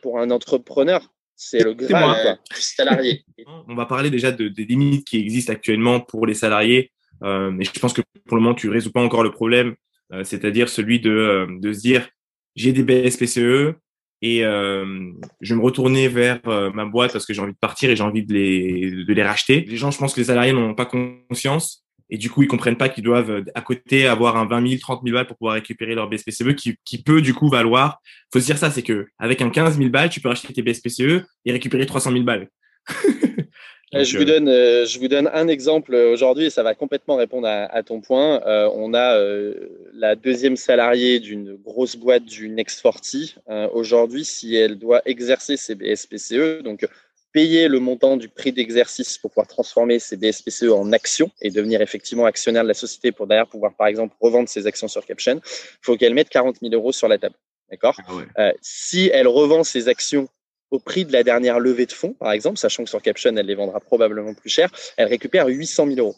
pour un entrepreneur, c'est le Graal du salarié.
On va parler déjà de, des limites qui existent actuellement pour les salariés. Euh, et je pense que pour le moment, tu résous pas encore le problème, euh, c'est-à-dire celui de, euh, de se dire j'ai des BSPCE et euh, je vais me retourner vers euh, ma boîte parce que j'ai envie de partir et j'ai envie de les, de les racheter. Les gens, je pense que les salariés n'ont pas conscience et du coup, ils comprennent pas qu'ils doivent euh, à côté avoir un 20 000, 30 000 balles pour pouvoir récupérer leur BSPCE qui, qui peut du coup valoir. Faut se dire ça, c'est que avec un 15 000 balles, tu peux acheter tes BSPCE et récupérer 300 000 balles. (laughs)
je, vous donne, euh, je vous donne un exemple aujourd'hui et ça va complètement répondre à, à ton point. Euh, on a euh, la deuxième salariée d'une grosse boîte du Next 40. aujourd'hui, si elle doit exercer ses BSPCE, donc payer le montant du prix d'exercice pour pouvoir transformer ses BSPCE en actions et devenir effectivement actionnaire de la société pour derrière pouvoir, par exemple, revendre ses actions sur Caption, il faut qu'elle mette 40 000 euros sur la table. D'accord? Ah euh, Si elle revend ses actions au prix de la dernière levée de fonds, par exemple, sachant que sur Caption, elle les vendra probablement plus cher, elle récupère 800 000 euros.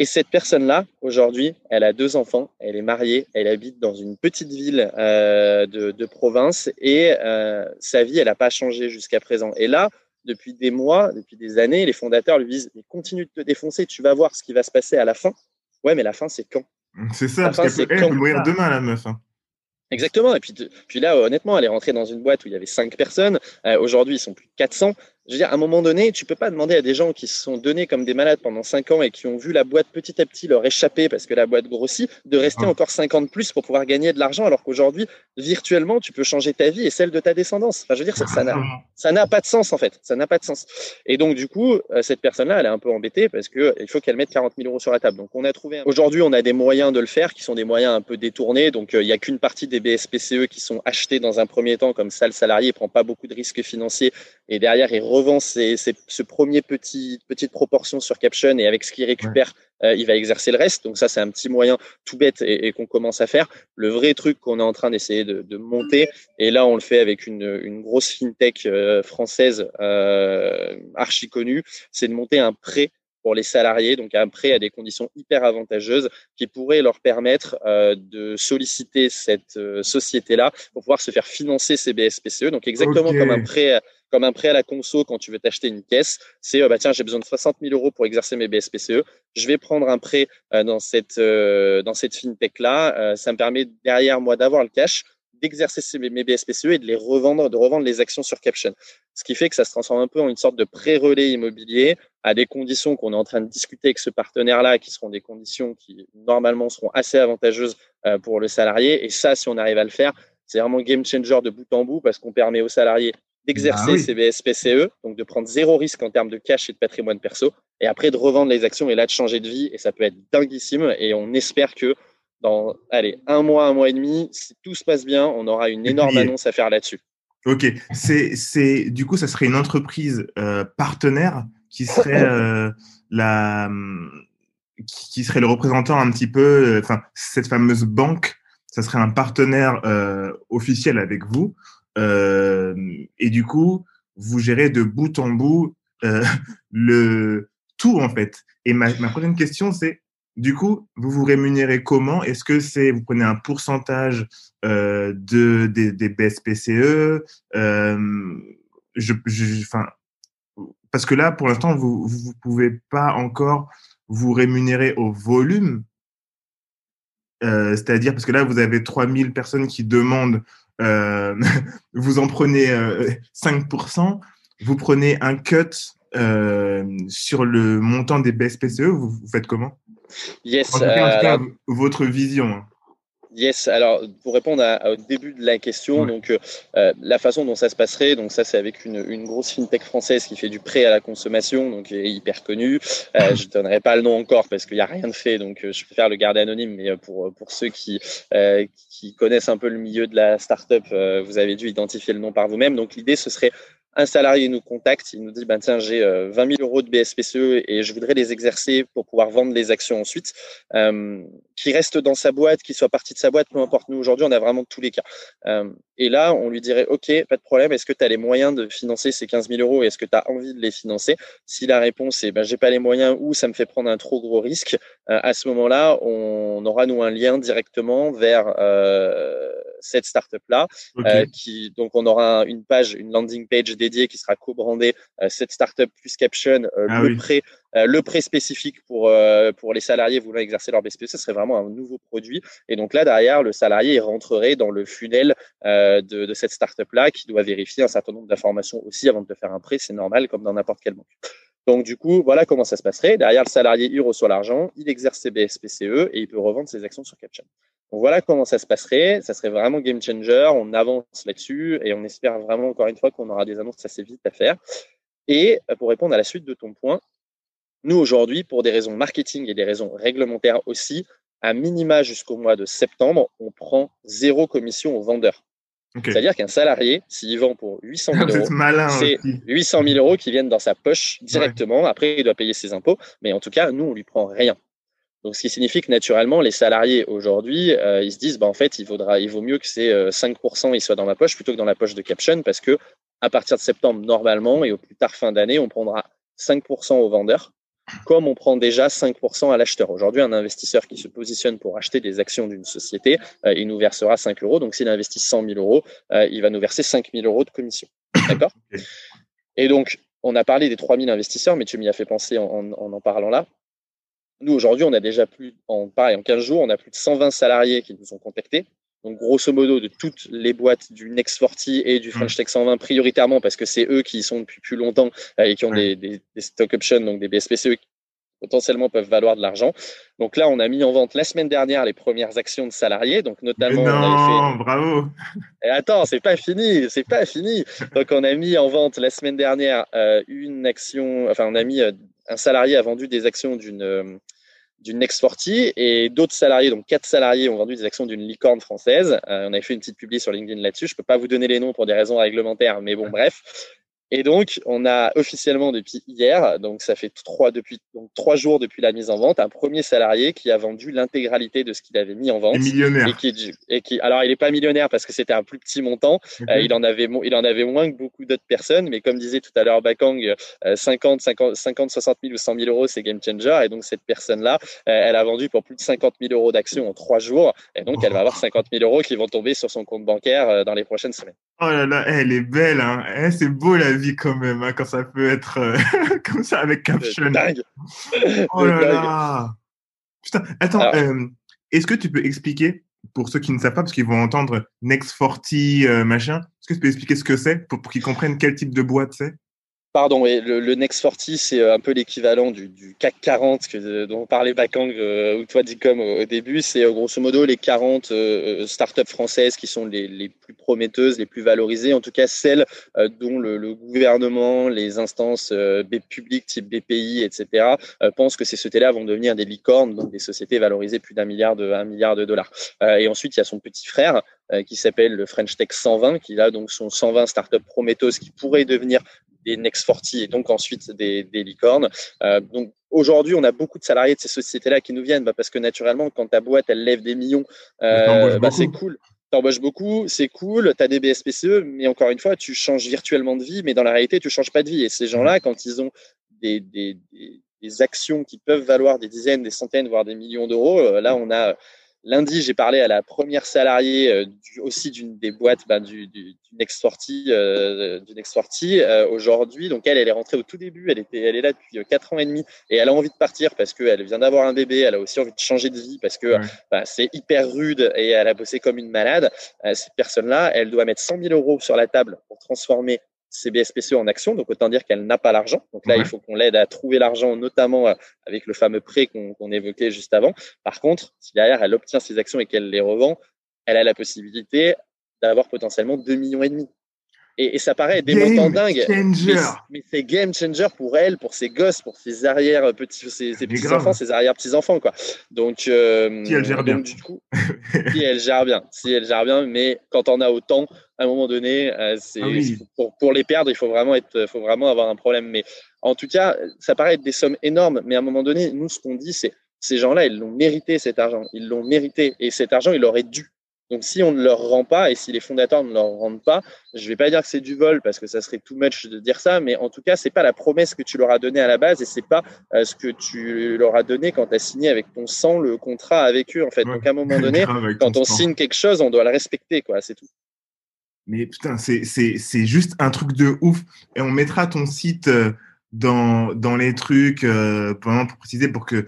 Et cette personne-là, aujourd'hui, elle a deux enfants, elle est mariée, elle habite dans une petite ville euh, de, de, province et euh, sa vie, elle n'a pas changé jusqu'à présent. Et là, depuis des mois, depuis des années, les fondateurs lui disent mais continue de te défoncer, tu vas voir ce qui va se passer à la fin. Ouais, mais la fin, c'est quand?
C'est ça, parce qu'elle peut, mourir demain, la meuf. Hein.
Exactement. Et puis, puis là, honnêtement, elle est rentrée dans une boîte où il y avait cinq personnes. Euh, aujourd'hui, ils sont plus de 400 je veux dire, à un moment donné, tu peux pas demander à des gens qui se sont donnés comme des malades pendant 5 ans et qui ont vu la boîte petit à petit leur échapper parce que la boîte grossit, de rester ah. encore 50 plus pour pouvoir gagner de l'argent, alors qu'aujourd'hui, virtuellement, tu peux changer ta vie et celle de ta descendance. Enfin, je veux dire, ça n'a ça n'a pas de sens en fait. Ça n'a pas de sens. Et donc, du coup, euh, cette personne-là, elle est un peu embêtée parce que il faut qu'elle mette 40 000 euros sur la table. Donc, on a trouvé. Aujourd'hui, on a des moyens de le faire qui sont des moyens un peu détournés. Donc, euh, il y a qu'une partie des BSPCE qui sont achetés dans un premier temps comme ça. Le salarié prend pas beaucoup de risques financiers et derrière, il ses ce premier petit petite proportion sur Caption et avec ce qu'il récupère, euh, il va exercer le reste. Donc ça, c'est un petit moyen tout bête et, qu'on commence à faire. Le vrai truc qu'on est en train d'essayer de, monter, et là on le fait avec une, une grosse fintech euh, française euh, archi connue, c'est de monter un prêt pour les salariés, donc un prêt à des conditions hyper avantageuses qui pourrait leur permettre de solliciter cette société-là pour pouvoir se faire financer ces BSPCE. Donc exactement comme un prêt comme un prêt à la conso quand tu veux t'acheter une caisse. C'est euh, bah tiens, j'ai besoin de 60 000 euros pour exercer mes BSPCE. Je vais prendre un prêt euh, dans cette euh, dans cette fintech là. ça me permet derrière moi d'avoir le cash d'exercer mes BSPCE et de les revendre, de revendre les actions sur Caption. Ce qui fait que ça se transforme un peu en une sorte de pré-relais immobilier à des conditions qu'on est en train de discuter avec ce partenaire-là, qui seront des conditions qui normalement seront assez avantageuses pour le salarié. Et ça, si on arrive à le faire, c'est vraiment game changer de bout en bout parce qu'on permet aux salariés d'exercer bah ses BSPCE, donc de prendre zéro risque en termes de cash et de patrimoine perso, et après de revendre les actions et là de changer de vie. Et ça peut être dinguissime. Et on espère que dans allez, un mois, un mois et demi, si tout se passe bien, on aura une énorme annonce à faire là-dessus.
Ok, c'est, c'est du coup, ça serait une entreprise euh, partenaire qui serait (laughs) euh, la, qui serait le représentant un petit peu, euh, enfin cette fameuse banque, ça serait un partenaire officiel avec vous euh, et du coup, vous gérez de bout en bout euh, (laughs) le tout en fait. Et ma, prochaine question, c'est du coup, vous vous rémunérez comment? Est-ce que c'est vous prenez un pourcentage euh, de des, des BSPCE enfin, parce que là, pour l'instant, vous vous pouvez pas encore vous rémunérer au volume. C'est-à-dire parce que là, vous avez 3000 personnes qui demandent euh, (laughs) vous en prenez 5%, euh, vous prenez un cut euh, sur le montant des BSPCE, vous, vous faites comment?
Yes.
En tout cas, votre vision.
Yes, alors pour répondre au début de la question, donc euh, la façon dont ça se passerait, donc ça c'est avec une, une, grosse fintech française qui fait du prêt à la consommation, donc est hyper connue. Euh, je donnerai pas le nom encore parce qu'il n'y a rien de fait, donc je préfère le garder anonyme. Mais pour pour ceux qui qui connaissent un peu le milieu de la startup, vous avez dû identifier le nom par vous-même. Donc l'idée ce serait un salarié nous contacte, il nous dit ben tiens j'ai 20 euh, 000 euros de BSPCE et je voudrais les exercer pour pouvoir vendre les actions ensuite, euh, qui reste dans sa boîte, qui soit partie de sa boîte, peu importe. Nous aujourd'hui on a vraiment tous les cas. Euh, et là on lui dirait ok pas de problème, est-ce que tu as les moyens de financer ces 15 000 euros et est-ce que tu as envie de les financer? Si la réponse est ben j'ai pas les moyens ou ça me fait prendre un trop gros risque, à ce moment-là on aura nous un lien directement vers cette startup là, qui donc on aura une page, une landing page dédié qui sera co-brandé euh, cette startup plus caption, euh, ah le prêt euh, le prêt spécifique pour pour les salariés voulant exercer leur BSPE, ce serait vraiment un nouveau produit. Et donc là derrière, le salarié rentrerait dans le funnel de, de cette startup là qui doit vérifier un certain nombre d'informations aussi avant de te faire un prêt. C'est normal comme dans n'importe quelle banque. Donc, du coup, voilà comment ça se passerait. Derrière, le salarié, il reçoit l'argent, il exerce ses BSPCE et il peut revendre ses actions sur Caption. Donc, voilà comment ça se passerait. Ça serait vraiment game changer. On avance là-dessus et on espère vraiment, encore une fois, qu'on aura des annonces assez vite à faire. Et euh, pour répondre à la suite de ton point, nous, aujourd'hui, pour des raisons marketing et des raisons réglementaires aussi, à minima jusqu'au mois de septembre, on prend zéro commission aux vendeurs. C'est-à-dire qu'un salarié, s'il vend pour 800 000 (laughs) euros, c'est 800 000 euros qui viennent dans sa poche directement. Après, il doit payer ses impôts. Mais en tout cas, nous, on lui prend rien. Donc, ce qui signifie que naturellement, les salariés aujourd'hui, euh, ils se disent, bah, en fait, il, vaudra, il vaut mieux que ces 5% euh, ils soient dans ma poche plutôt que dans la poche de Caption parce que à partir de septembre, normalement, et au plus tard fin d'année, on prendra 5% aux vendeurs comme on prend déjà 5% à l'acheteur. Aujourd'hui, un investisseur qui se positionne pour acheter des actions d'une société, euh, il nous versera 5 euros. Donc, s'il investit 100 000 euros, euh, il va nous verser 5 000 euros de commission. D'accord? Et donc, on a parlé des 3 000 investisseurs, mais tu m'y as fait penser en en, parlant là. Nous, aujourd'hui, on a déjà plus, en, pareil, en 15 jours, on a plus de 120 salariés qui nous ont contactés. Donc, grosso modo, de toutes les boîtes du Next 40 et du French Tech 120, prioritairement parce que c'est eux qui y sont depuis plus longtemps euh, et qui ont des, des, des, stock options, donc des BSPCE qui potentiellement peuvent valoir de l'argent. Donc là, on a mis en vente la semaine dernière les premières actions de salariés. Donc, notamment.
non, on fait... bravo! (laughs)
Et attends, c'est pas fini, c'est pas fini. Donc, on a mis en vente la semaine dernière euh, une action, enfin, on a mis euh, un salarié a vendu des actions d'une. Euh, d'une Next 40 et d'autres salariés, donc quatre salariés, ont vendu des actions d'une licorne française. Euh, on avait fait une petite publi sur LinkedIn là-dessus. Je peux pas vous donner les noms pour des raisons réglementaires, mais bon, bref. Et donc, on a officiellement depuis hier, donc ça fait trois depuis donc trois jours depuis la mise en vente, un premier salarié qui a vendu l'intégralité de ce qu'il avait mis en vente. Et
millionnaire.
Et qui, et qui, alors il n'est pas millionnaire parce que c'était un plus petit montant. Euh, il en avait, il en avait moins que beaucoup d'autres personnes, mais comme disait tout à l'heure Bakang, 50, 50, 50, 60 000 ou 100 000 euros, c'est game changer. Et donc cette personne-là, euh, elle a vendu pour plus de 50 000 euros d'actions en trois jours, et donc elle va avoir 50 000 euros qui vont tomber sur son compte bancaire euh, dans les prochaines semaines.
Oh là là, elle est belle, hein. Eh, c'est beau la vie quand même, hein, quand ça peut être euh, (laughs) comme ça avec caption.
Dingue.
Oh là là. Putain, attends, euh, est-ce que tu peux expliquer pour ceux qui ne savent pas, parce qu'ils vont entendre Next 40 euh, machin, est-ce que tu peux expliquer ce que c'est pour, pour qu'ils comprennent quel type de boîte c'est?
Pardon, le, le, Next 40, c'est euh, un peu l'équivalent du, CAC 40 que, dont parlait Bakang euh, ou toi, Dicom, au, début. C'est euh, grosso modo les 40 euh, startups françaises qui sont les, plus prometteuses, les plus valorisées, en tout cas celles dont le, gouvernement, les instances publiques type BPI, etc., pensent que ces sociétés-là vont devenir des licornes, donc des sociétés valorisées plus d'un milliard, milliard de dollars. et ensuite, il y a son petit frère qui s'appelle le French Tech 120, qui a donc son 120 startups prometteuses qui pourraient devenir des Next 40 et donc ensuite des, des licornes. Euh, donc aujourd'hui, on a beaucoup de salariés de ces sociétés-là qui nous viennent bah, parce que naturellement, quand ta boîte elle lève des millions, euh, bah, c'est cool. T'embauches beaucoup, c'est cool, tu as des BSPCE, mais encore une fois, tu changes virtuellement de vie, mais dans la réalité, tu changes pas de vie. Et ces gens-là, quand ils ont des, des, des, des, actions qui peuvent valoir des dizaines, des centaines, voire des millions d'euros, euh, là, on a Lundi, j'ai parlé à la première salariée euh, du, aussi d'une des boîtes ben, du, du, du Next 40, euh, du Next 40 euh, aujourd'hui. Donc elle, elle est rentrée au tout début. Elle était, elle est là depuis quatre ans et demi et elle a envie de partir parce qu'elle vient d'avoir un bébé. Elle a aussi envie de changer de vie parce que ouais. ben, c'est hyper rude et elle a bossé comme une malade. cette personne-là, elle doit mettre 100 000 euros sur la table pour transformer CBSPCE en action, donc autant dire qu'elle n'a pas l'argent. Donc là, ouais. il faut qu'on l'aide à trouver l'argent, notamment euh, avec le fameux prêt qu'on qu évoquait juste avant. Par contre, si derrière elle obtient ses actions et qu'elle les revend, elle a la possibilité d'avoir potentiellement 2 millions et demi. Et, et ça paraît des game montants dingues, mais, mais c'est game changer pour elle, pour ses gosses, pour ses arrière petits, ses, ses petits enfants, ses arrière petits enfants, quoi. Donc, euh,
si elle gère
donc,
bien,
du coup, si elle gère bien, si elle gère bien, mais quand on a autant, à un moment donné, euh, c'est ah oui. pour, pour les perdre, il faut vraiment être, faut vraiment avoir un problème. Mais en tout cas, ça paraît être des sommes énormes, mais à un moment donné, nous, ce qu'on dit, c'est ces gens-là, ils l'ont mérité cet argent, ils l'ont mérité, et cet argent, il aurait dû donc, si on ne leur rend pas et si les fondateurs ne leur rendent pas, je ne vais pas dire que c'est du vol parce que ça serait too much de dire ça, mais en tout cas, c'est pas la promesse que tu leur as donnée à la base et c'est pas euh, ce que tu leur as donné quand tu as signé avec ton sang le contrat avec eux, en fait. Ouais, Donc, à un moment donné, (laughs) quand on sang. signe quelque chose, on doit le respecter, quoi. C'est tout.
Mais putain, c'est, juste un truc de ouf. Et on mettra ton site euh, dans, dans les trucs, euh, pour préciser, pour que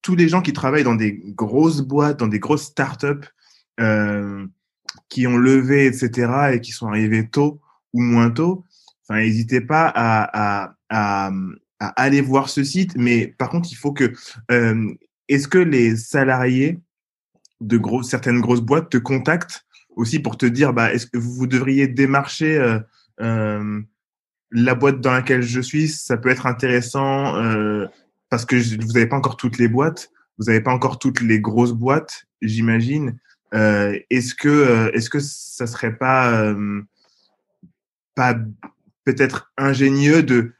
tous les gens qui travaillent dans des grosses boîtes, dans des grosses startups, euh, qui ont levé, etc., et qui sont arrivés tôt ou moins tôt, enfin, n'hésitez pas à, aller voir ce site. Mais par contre, il faut que, euh, est-ce que les salariés de gros, certaines grosses boîtes te contactent aussi pour te dire, bah, est-ce que vous devriez démarcher euh, la boîte dans laquelle je suis, ça peut être intéressant parce que vous n'avez pas encore toutes les boîtes, vous n'avez pas encore toutes les grosses boîtes, j'imagine. Euh, est-ce que euh, est-ce que ça serait pas euh, pas peut-être ingénieux de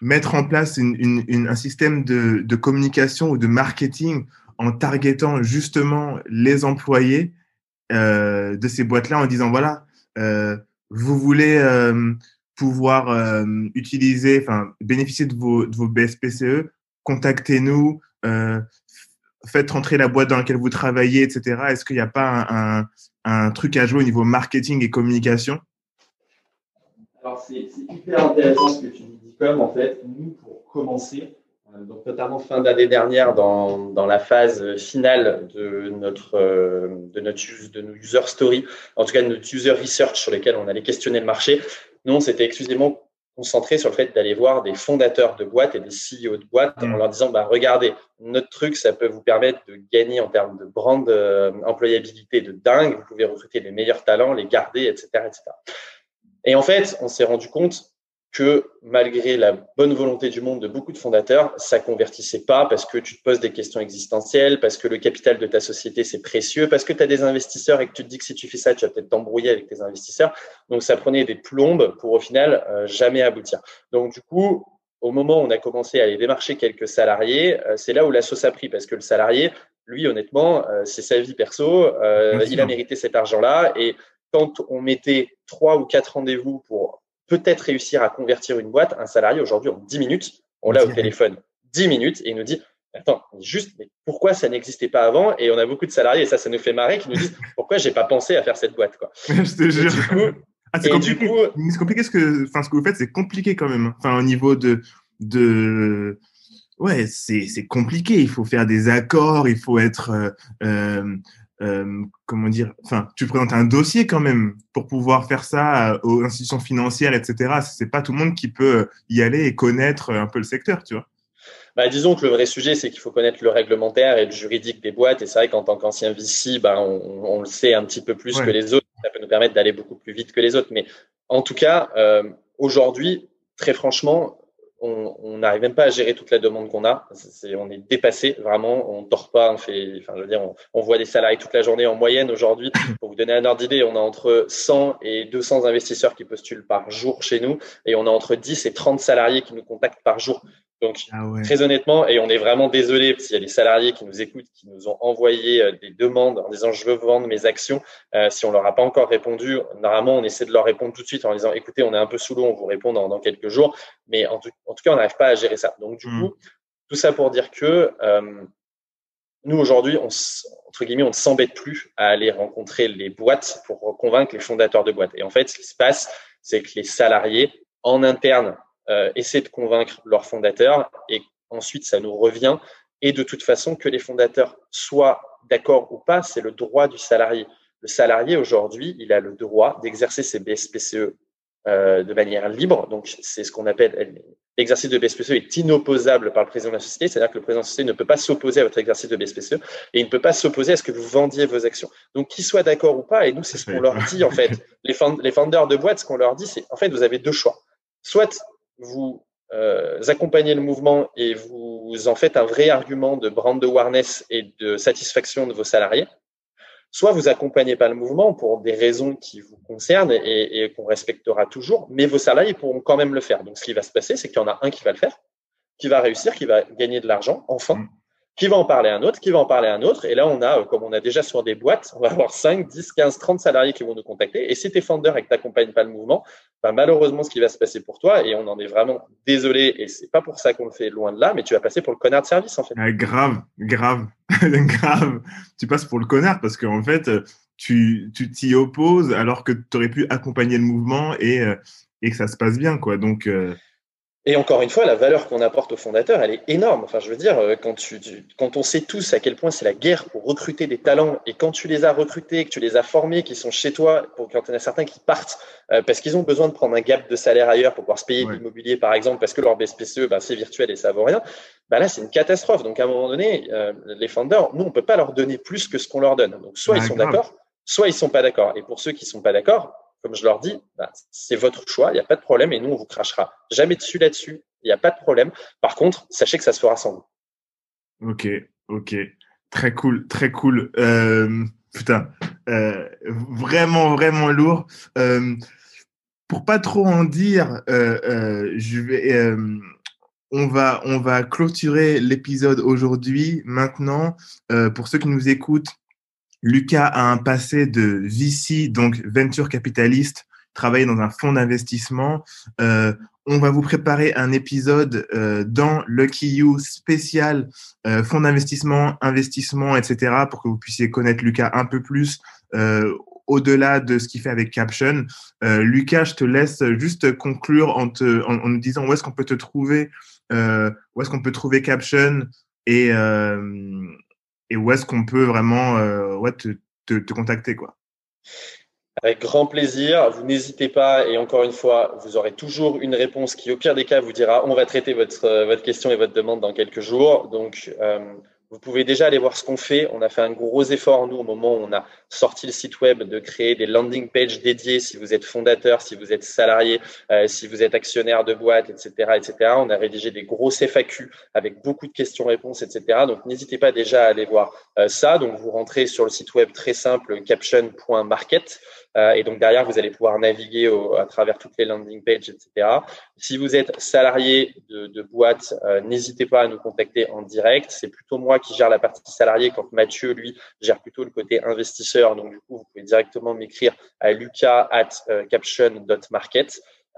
mettre en place un système de, de, communication ou de marketing en targetant justement les employés de ces boîtes-là en disant voilà vous voulez pouvoir utiliser enfin bénéficier de vos, de vos BSPCE contactez-nous, faites rentrer la boîte dans laquelle vous travaillez, etc. Est-ce qu'il n'y a pas un, truc à jouer au niveau marketing et communication?
Alors, c'est hyper intéressant ce que tu dis, comme en fait, nous, pour commencer, euh, donc notamment fin d'année dernière, dans, dans, la phase finale de notre, euh, de notre de nos user story, en tout cas de notre user research sur lesquels on allait questionner le marché, nous, on s'était exclusivement concentré sur le fait d'aller voir des fondateurs de boîtes et des CEO de boîtes en mm. leur disant bah, regardez, notre truc, ça peut vous permettre de gagner en termes de brand euh, employabilité de dingue. Vous pouvez recruter les meilleurs talents, les garder, etc. etc. Et en fait, on s'est rendu compte que malgré la bonne volonté du monde de beaucoup de fondateurs, ça convertissait pas parce que tu te poses des questions existentielles, parce que le capital de ta société, c'est précieux, parce que tu as des investisseurs et que tu te dis que si tu fais ça, tu vas peut-être t'embrouiller avec tes investisseurs. Donc, ça prenait des plombes pour au final euh, jamais aboutir. Donc, du coup, au moment où on a commencé à aller démarcher quelques salariés, euh, c'est là où la sauce a pris parce que le salarié, lui, honnêtement, euh, c'est sa vie perso, il a mérité cet argent-là et quand on mettait trois ou quatre rendez-vous pour peut-être réussir à convertir une boîte, un salarié aujourd'hui en 10 minutes, on l'a au téléphone 10 minutes et il nous dit Attends, juste, mais pourquoi ça n'existait pas avant? Et on a beaucoup de salariés, et ça, ça nous fait marrer, qui nous disent Pourquoi j'ai pas pensé à faire cette boîte quoi. (laughs)
Je te jure. Ah, c'est compliqué. c'est compliqué ce que, enfin, ce que vous faites, c'est compliqué quand même. Enfin, au niveau de, de, ouais, c'est, c'est compliqué. Il faut faire des accords, il faut être, euh, euh euh, comment dire, enfin, tu présentes un dossier quand même pour pouvoir faire ça euh, aux institutions financières, etc. C'est pas tout le monde qui peut y aller et connaître un peu le secteur, tu vois.
Bah, disons que le vrai sujet, c'est qu'il faut connaître le réglementaire et le juridique des boîtes. Et c'est vrai qu'en tant qu'ancien VC, bah, on, on, le sait un petit peu plus que les autres. Ça peut nous permettre d'aller beaucoup plus vite que les autres. Mais en tout cas, euh, aujourd'hui, très franchement, on n'arrive même pas à gérer toute la demande qu'on a. on est dépassé, vraiment. On dort pas. On fait, enfin, je veux dire, on, voit des salariés toute la journée en moyenne aujourd'hui. (coughs) Pour vous donner un ordre d'idée, on a entre 100 et 200 investisseurs qui postulent par jour chez nous, et on a entre 10 et 30 salariés qui nous contactent par jour. Donc, ah très honnêtement, et on est vraiment désolé s'il y a des salariés qui nous écoutent, qui nous ont envoyé euh, des demandes en disant je veux vendre mes actions. Euh, si on leur a pas encore répondu, normalement, on essaie de leur répondre tout de suite en disant écoutez, on est un peu sous l'eau, on vous répond dans, quelques jours. Mais en tout, cas, on n'arrive pas à gérer ça. Donc, du hmm. coup, tout ça pour dire que euh, nous, aujourd'hui, on, entre guillemets, on ne s'embête plus à aller rencontrer les boîtes pour convaincre les fondateurs de boîtes. Et en fait, ce qui se passe, c'est que les salariés en interne essayer de convaincre leurs fondateurs et ensuite ça nous revient. Et de toute façon, que les fondateurs soient d'accord ou pas, c'est le droit du salarié. Le salarié aujourd'hui, il a le droit d'exercer ses BSPCE euh, de manière libre. Donc, c'est ce qu'on appelle l'exercice de BSPCE est inopposable par le président de la société, c'est-à-dire que le président de la société ne peut pas s'opposer à votre exercice de BSPCE et il ne peut pas s'opposer à ce que vous vendiez vos actions. Donc, qu'ils soient d'accord ou pas, et nous, c'est ce qu'on leur dit en fait. (laughs) Les, les founders de boîtes, ce qu'on leur dit, c'est en fait, vous avez deux choix. Soit vous euh, accompagnez le mouvement et vous en faites un vrai argument de brand awareness et de satisfaction de vos salariés, soit vous accompagnez pas le mouvement pour des raisons qui vous concernent et, et qu'on respectera toujours, mais vos salariés pourront quand même le faire. Donc, ce qui va se passer, c'est qu'il y en a un qui va le faire, qui va réussir, qui va gagner de l'argent, enfin, mm qui va en parler à un autre, qui va en parler à un autre. Et là, on a, euh, comme on a déjà sur des boîtes, on va avoir 5, 10, 15, 30 salariés qui vont nous contacter. Et si tu es founder et que tu n'accompagnes pas le mouvement, bah, malheureusement, ce qui va se passer pour toi, et on en est vraiment désolé, et c'est pas pour ça qu'on le fait loin de là, mais tu vas passer pour le connard de service, en fait.
Ah, grave, grave, (laughs) grave. Tu passes pour le connard parce qu'en fait, tu t'y opposes alors que tu aurais pu accompagner le mouvement et, euh, et que ça se passe bien, quoi. Donc, euh,
et encore une fois, la valeur qu'on apporte aux fondateurs, elle est énorme. Enfin, je veux dire, euh, quand, tu, quand on sait tous à quel point c'est la guerre pour recruter des talents, et quand tu les as recrutés, que tu les as formés, qui sont chez toi, pour quand il y en a certains qui partent euh, parce qu'ils ont besoin de prendre un gap de salaire ailleurs pour pouvoir se payer de l'immobilier, par exemple, parce que leur BSPCE, bah, c'est virtuel et ça vaut rien, bah là, c'est une catastrophe. Donc, à un moment donné, euh, les founders, nous, on peut pas leur donner plus que ce qu'on leur donne. Donc, soit ils sont d'accord, soit ils sont pas d'accord. Et pour ceux qui sont pas d'accord, comme je leur dis, bah, c'est votre choix, il n'y a pas de problème et nous, on vous crachera jamais dessus là-dessus, il n'y a pas de problème. Par contre, sachez que ça se fera sans
vous. Ok, ok. Très cool, très cool. Euh, putain, euh, vraiment, vraiment lourd. Euh, pour pas trop en dire, on va clôturer l'épisode aujourd'hui. Maintenant, pour ceux qui nous écoutent, Lucas a un passé de VC, donc venture capitaliste, travaillé dans un fonds d'investissement. Euh, on va vous préparer un épisode euh, dans Lucky You spécial euh, fonds d'investissement, investissement, etc. pour que vous puissiez connaître Lucas un peu plus euh, au-delà de ce qu'il fait avec Caption. Lucas, je te laisse juste conclure en, te, en, nous disant où est-ce qu'on peut te trouver, où est-ce qu'on peut trouver Caption et, et où est-ce qu'on peut vraiment te, te, te contacter quoi.
Avec grand plaisir. Vous n'hésitez pas. Et encore une fois, vous aurez toujours une réponse qui, au pire des cas, vous dira on va traiter votre, euh, votre question et votre demande dans quelques jours. Donc, euh, vous pouvez déjà aller voir ce qu'on fait. On a fait un gros effort, nous, au moment où on a sorti le site web, de créer des landing pages dédiés si vous êtes fondateur, si vous êtes salarié, euh, si vous êtes actionnaire de boîte, etc., etc. On a rédigé des gros FAQ avec beaucoup de questions-réponses, etc. Donc, n'hésitez pas déjà à aller voir ça. Donc, vous rentrez sur le site web très simple, caption.market. Euh, et donc derrière, vous allez pouvoir naviguer à travers toutes les landing pages, etc. Si vous êtes salarié de, de boîte, euh, n'hésitez pas à nous contacter en direct. C'est plutôt moi qui gère la partie salariée, quand Mathieu, lui, gère plutôt le côté investisseur. Donc du coup, vous pouvez directement m'écrire à lucas at euh.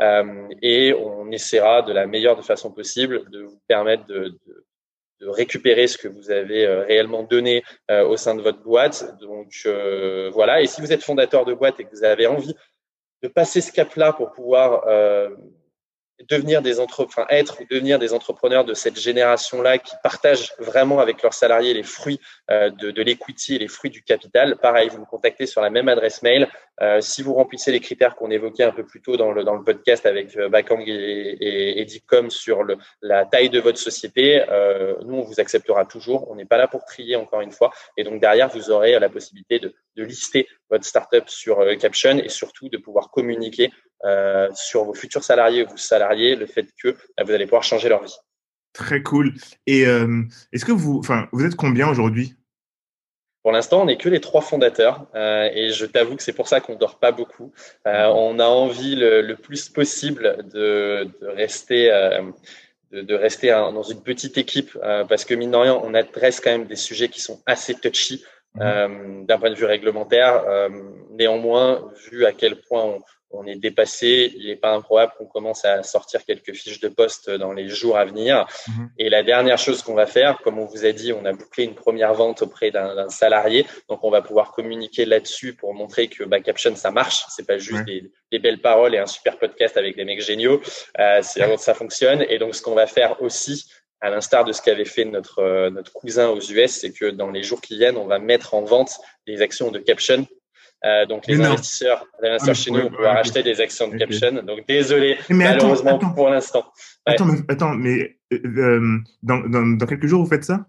Euh, et on essaiera de la meilleure façon possible de vous permettre de, de, de récupérer ce que vous avez euh, réellement donné euh, au sein de votre boîte. Donc voilà. Et si vous êtes fondateur de boîte et que vous avez envie de passer ce cap-là pour pouvoir devenir des enfin, être ou devenir des entrepreneurs de cette génération-là qui partagent vraiment avec leurs salariés les fruits euh, de, de l'equity et les fruits du capital. Pareil, vous me contactez sur la même adresse mail. Euh, si vous remplissez les critères qu'on évoquait un peu plus tôt dans le, dans le podcast avec euh, Bakang et, et, Edicom sur le, la taille de votre société, nous, on vous acceptera toujours. On n'est pas là pour trier, encore une fois. Et donc, derrière, vous aurez la possibilité de, de lister votre startup sur Caption et surtout de pouvoir communiquer euh, sur vos futurs salariés ou vos salariés le fait que bah, vous allez pouvoir changer leur vie.
Très cool. Et euh, est-ce que vous, enfin, vous êtes combien aujourd'hui?
Pour l'instant, on n'est que les trois fondateurs euh, et je t'avoue que c'est pour ça qu'on dort pas beaucoup. Euh, on a envie le, le plus possible de, de rester, euh, de, de, rester dans une petite équipe parce que mine de rien, on adresse quand même des sujets qui sont assez touchy mmh. d'un point de vue réglementaire. néanmoins, vu à quel point on, on est dépassé. Il n'est pas improbable qu'on commence à sortir quelques fiches de poste dans les jours à venir. Mhm. Et la dernière chose qu'on va faire, comme on vous a dit, on a bouclé une première vente auprès d'un salarié. Donc, on va pouvoir communiquer là-dessus pour montrer que bah, Caption, ça marche. C'est pas juste des, belles paroles et un super podcast avec des mecs géniaux. Euh, ça fonctionne. Et donc, ce qu'on va faire aussi, à l'instar de ce qu'avait fait notre, euh, notre cousin aux US, c'est que dans les jours qui viennent, on va mettre en vente des actions de Caption euh, donc les investisseurs, les investisseurs ah, chez nous vont pouvoir acheter des actions de Caption. Donc désolé, malheureusement pour l'instant.
Attends, mais, attends, mais euh, euh, dans, dans, dans, quelques jours vous faites ça?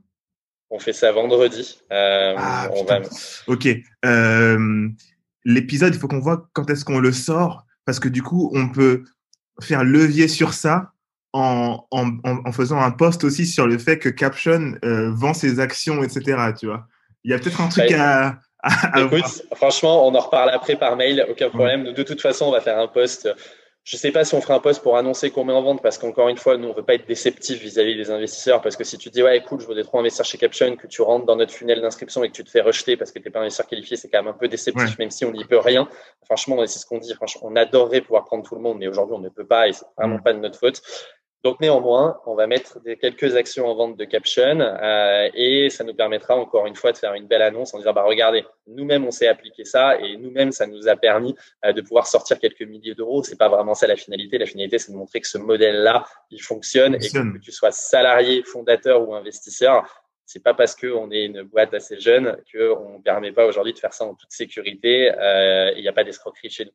On fait ça vendredi.
Euh, ah, on va... Ok. L'épisode, il faut qu'on voit quand est-ce qu'on le sort parce que du coup on peut faire levier sur ça en, en, en, faisant un post aussi sur le fait que Caption vend ses actions, etc. Tu vois, il y a peut-être un truc bah, à
Écoute, franchement, on en reparle après par mail, aucun problème. De toute façon, on va faire un post. Je sais pas si on fera un post pour annoncer qu'on met en vente parce qu'encore une fois, nous, on veut pas être déceptif vis-à-vis des investisseurs parce que si tu dis, ouais, écoute, je voudrais trop investir chez Caption, que tu rentres dans notre funnel d'inscription et que tu te fais rejeter parce que t'es pas un investisseur qualifié, c'est quand même un peu déceptif, même si on n'y peut rien. Franchement, c'est ce qu'on dit. Franchement, on adorerait pouvoir prendre tout le monde, mais aujourd'hui, on ne peut pas et c'est vraiment pas de notre faute. Donc néanmoins, on va mettre des, quelques actions en vente de Caption euh, et ça nous permettra encore une fois de faire une belle annonce en disant bah regardez, nous-mêmes on s'est appliqué ça et nous-mêmes ça nous a permis euh, de pouvoir sortir quelques milliers d'euros. C'est pas vraiment ça la finalité. La finalité c'est de montrer que ce modèle-là il fonctionne, et que, tu sois salarié, fondateur ou investisseur, c'est pas parce qu'on est une boîte assez jeune qu'on ne permet pas aujourd'hui de faire ça en toute sécurité. Euh, il n'y a pas d'escroquerie chez nous.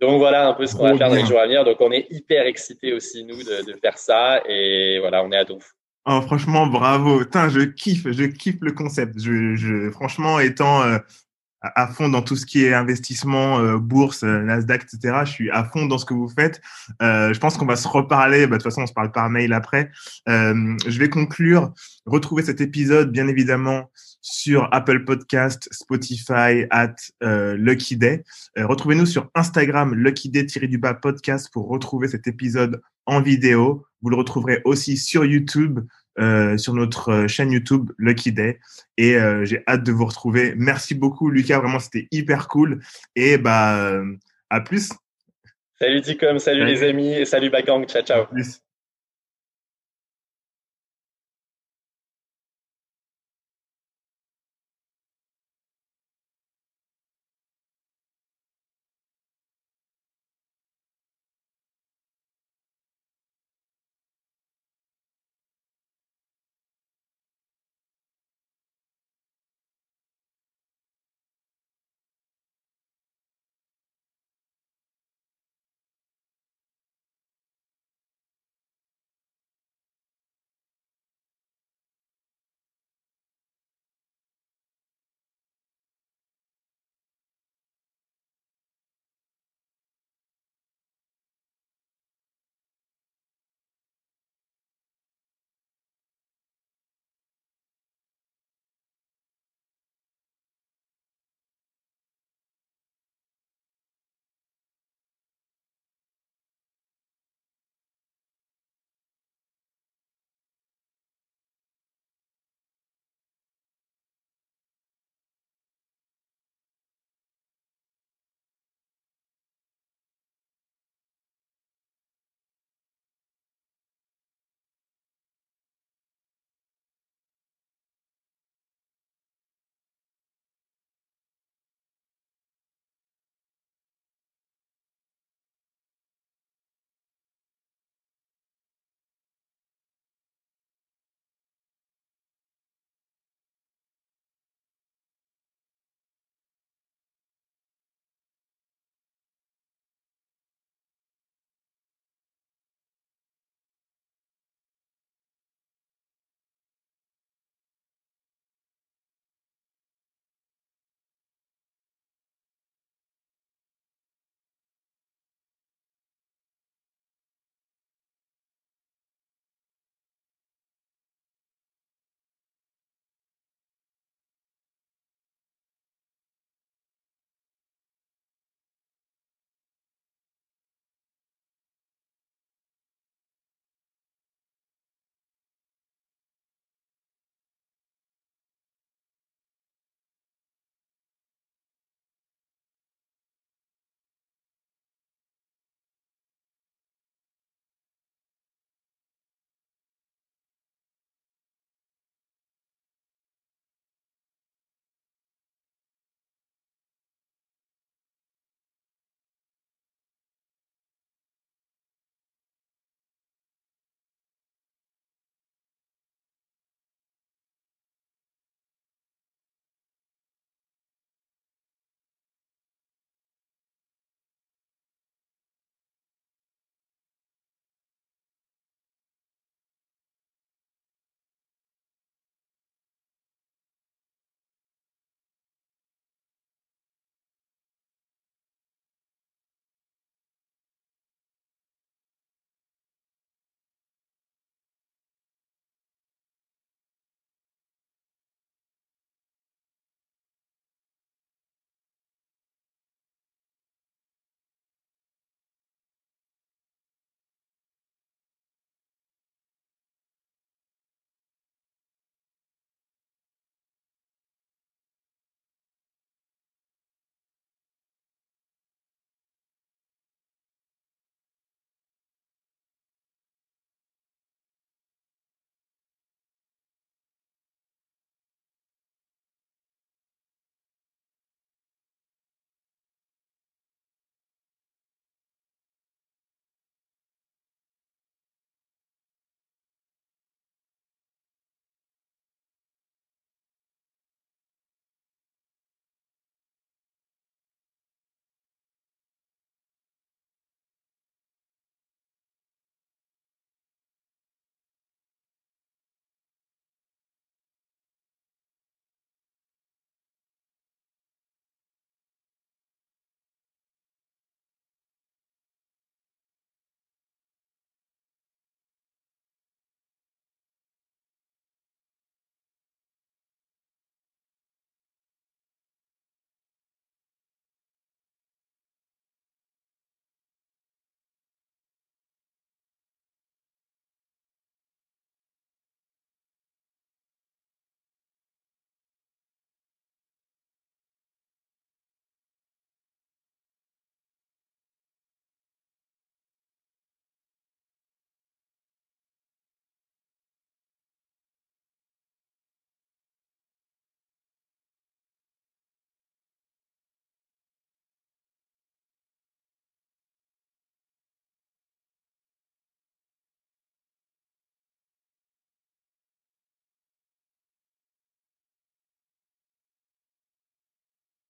Donc voilà un peu ce qu'on va faire dans les jours à venir. Donc on est hyper excités aussi nous de, de, faire ça et voilà on est à donf.
Oh, franchement bravo. Tain, je kiffe, je kiffe le concept. Je, je franchement étant euh, à fond dans tout ce qui est investissement, euh, bourse, euh, Nasdaq, etc. Je suis à fond dans ce que vous faites. Euh, je pense qu'on va se reparler. Bah, de toute façon, on se parle par mail après. Euh, je vais conclure. Retrouver cet épisode, bien évidemment, sur Apple Podcast, Spotify, at Lucky Day. Retrouvez-nous sur Instagram, Lucky Day-du-bas podcast pour retrouver cet épisode en vidéo. Vous le retrouverez aussi sur YouTube euh, sur notre euh, chaîne YouTube Lucky Day. Et euh, j'ai hâte de vous retrouver. Merci beaucoup, Lucas. Vraiment, c'était hyper cool. Et bah, à plus.
Salut Ticom, salut, les amis et salut Bagang. Ciao, ciao.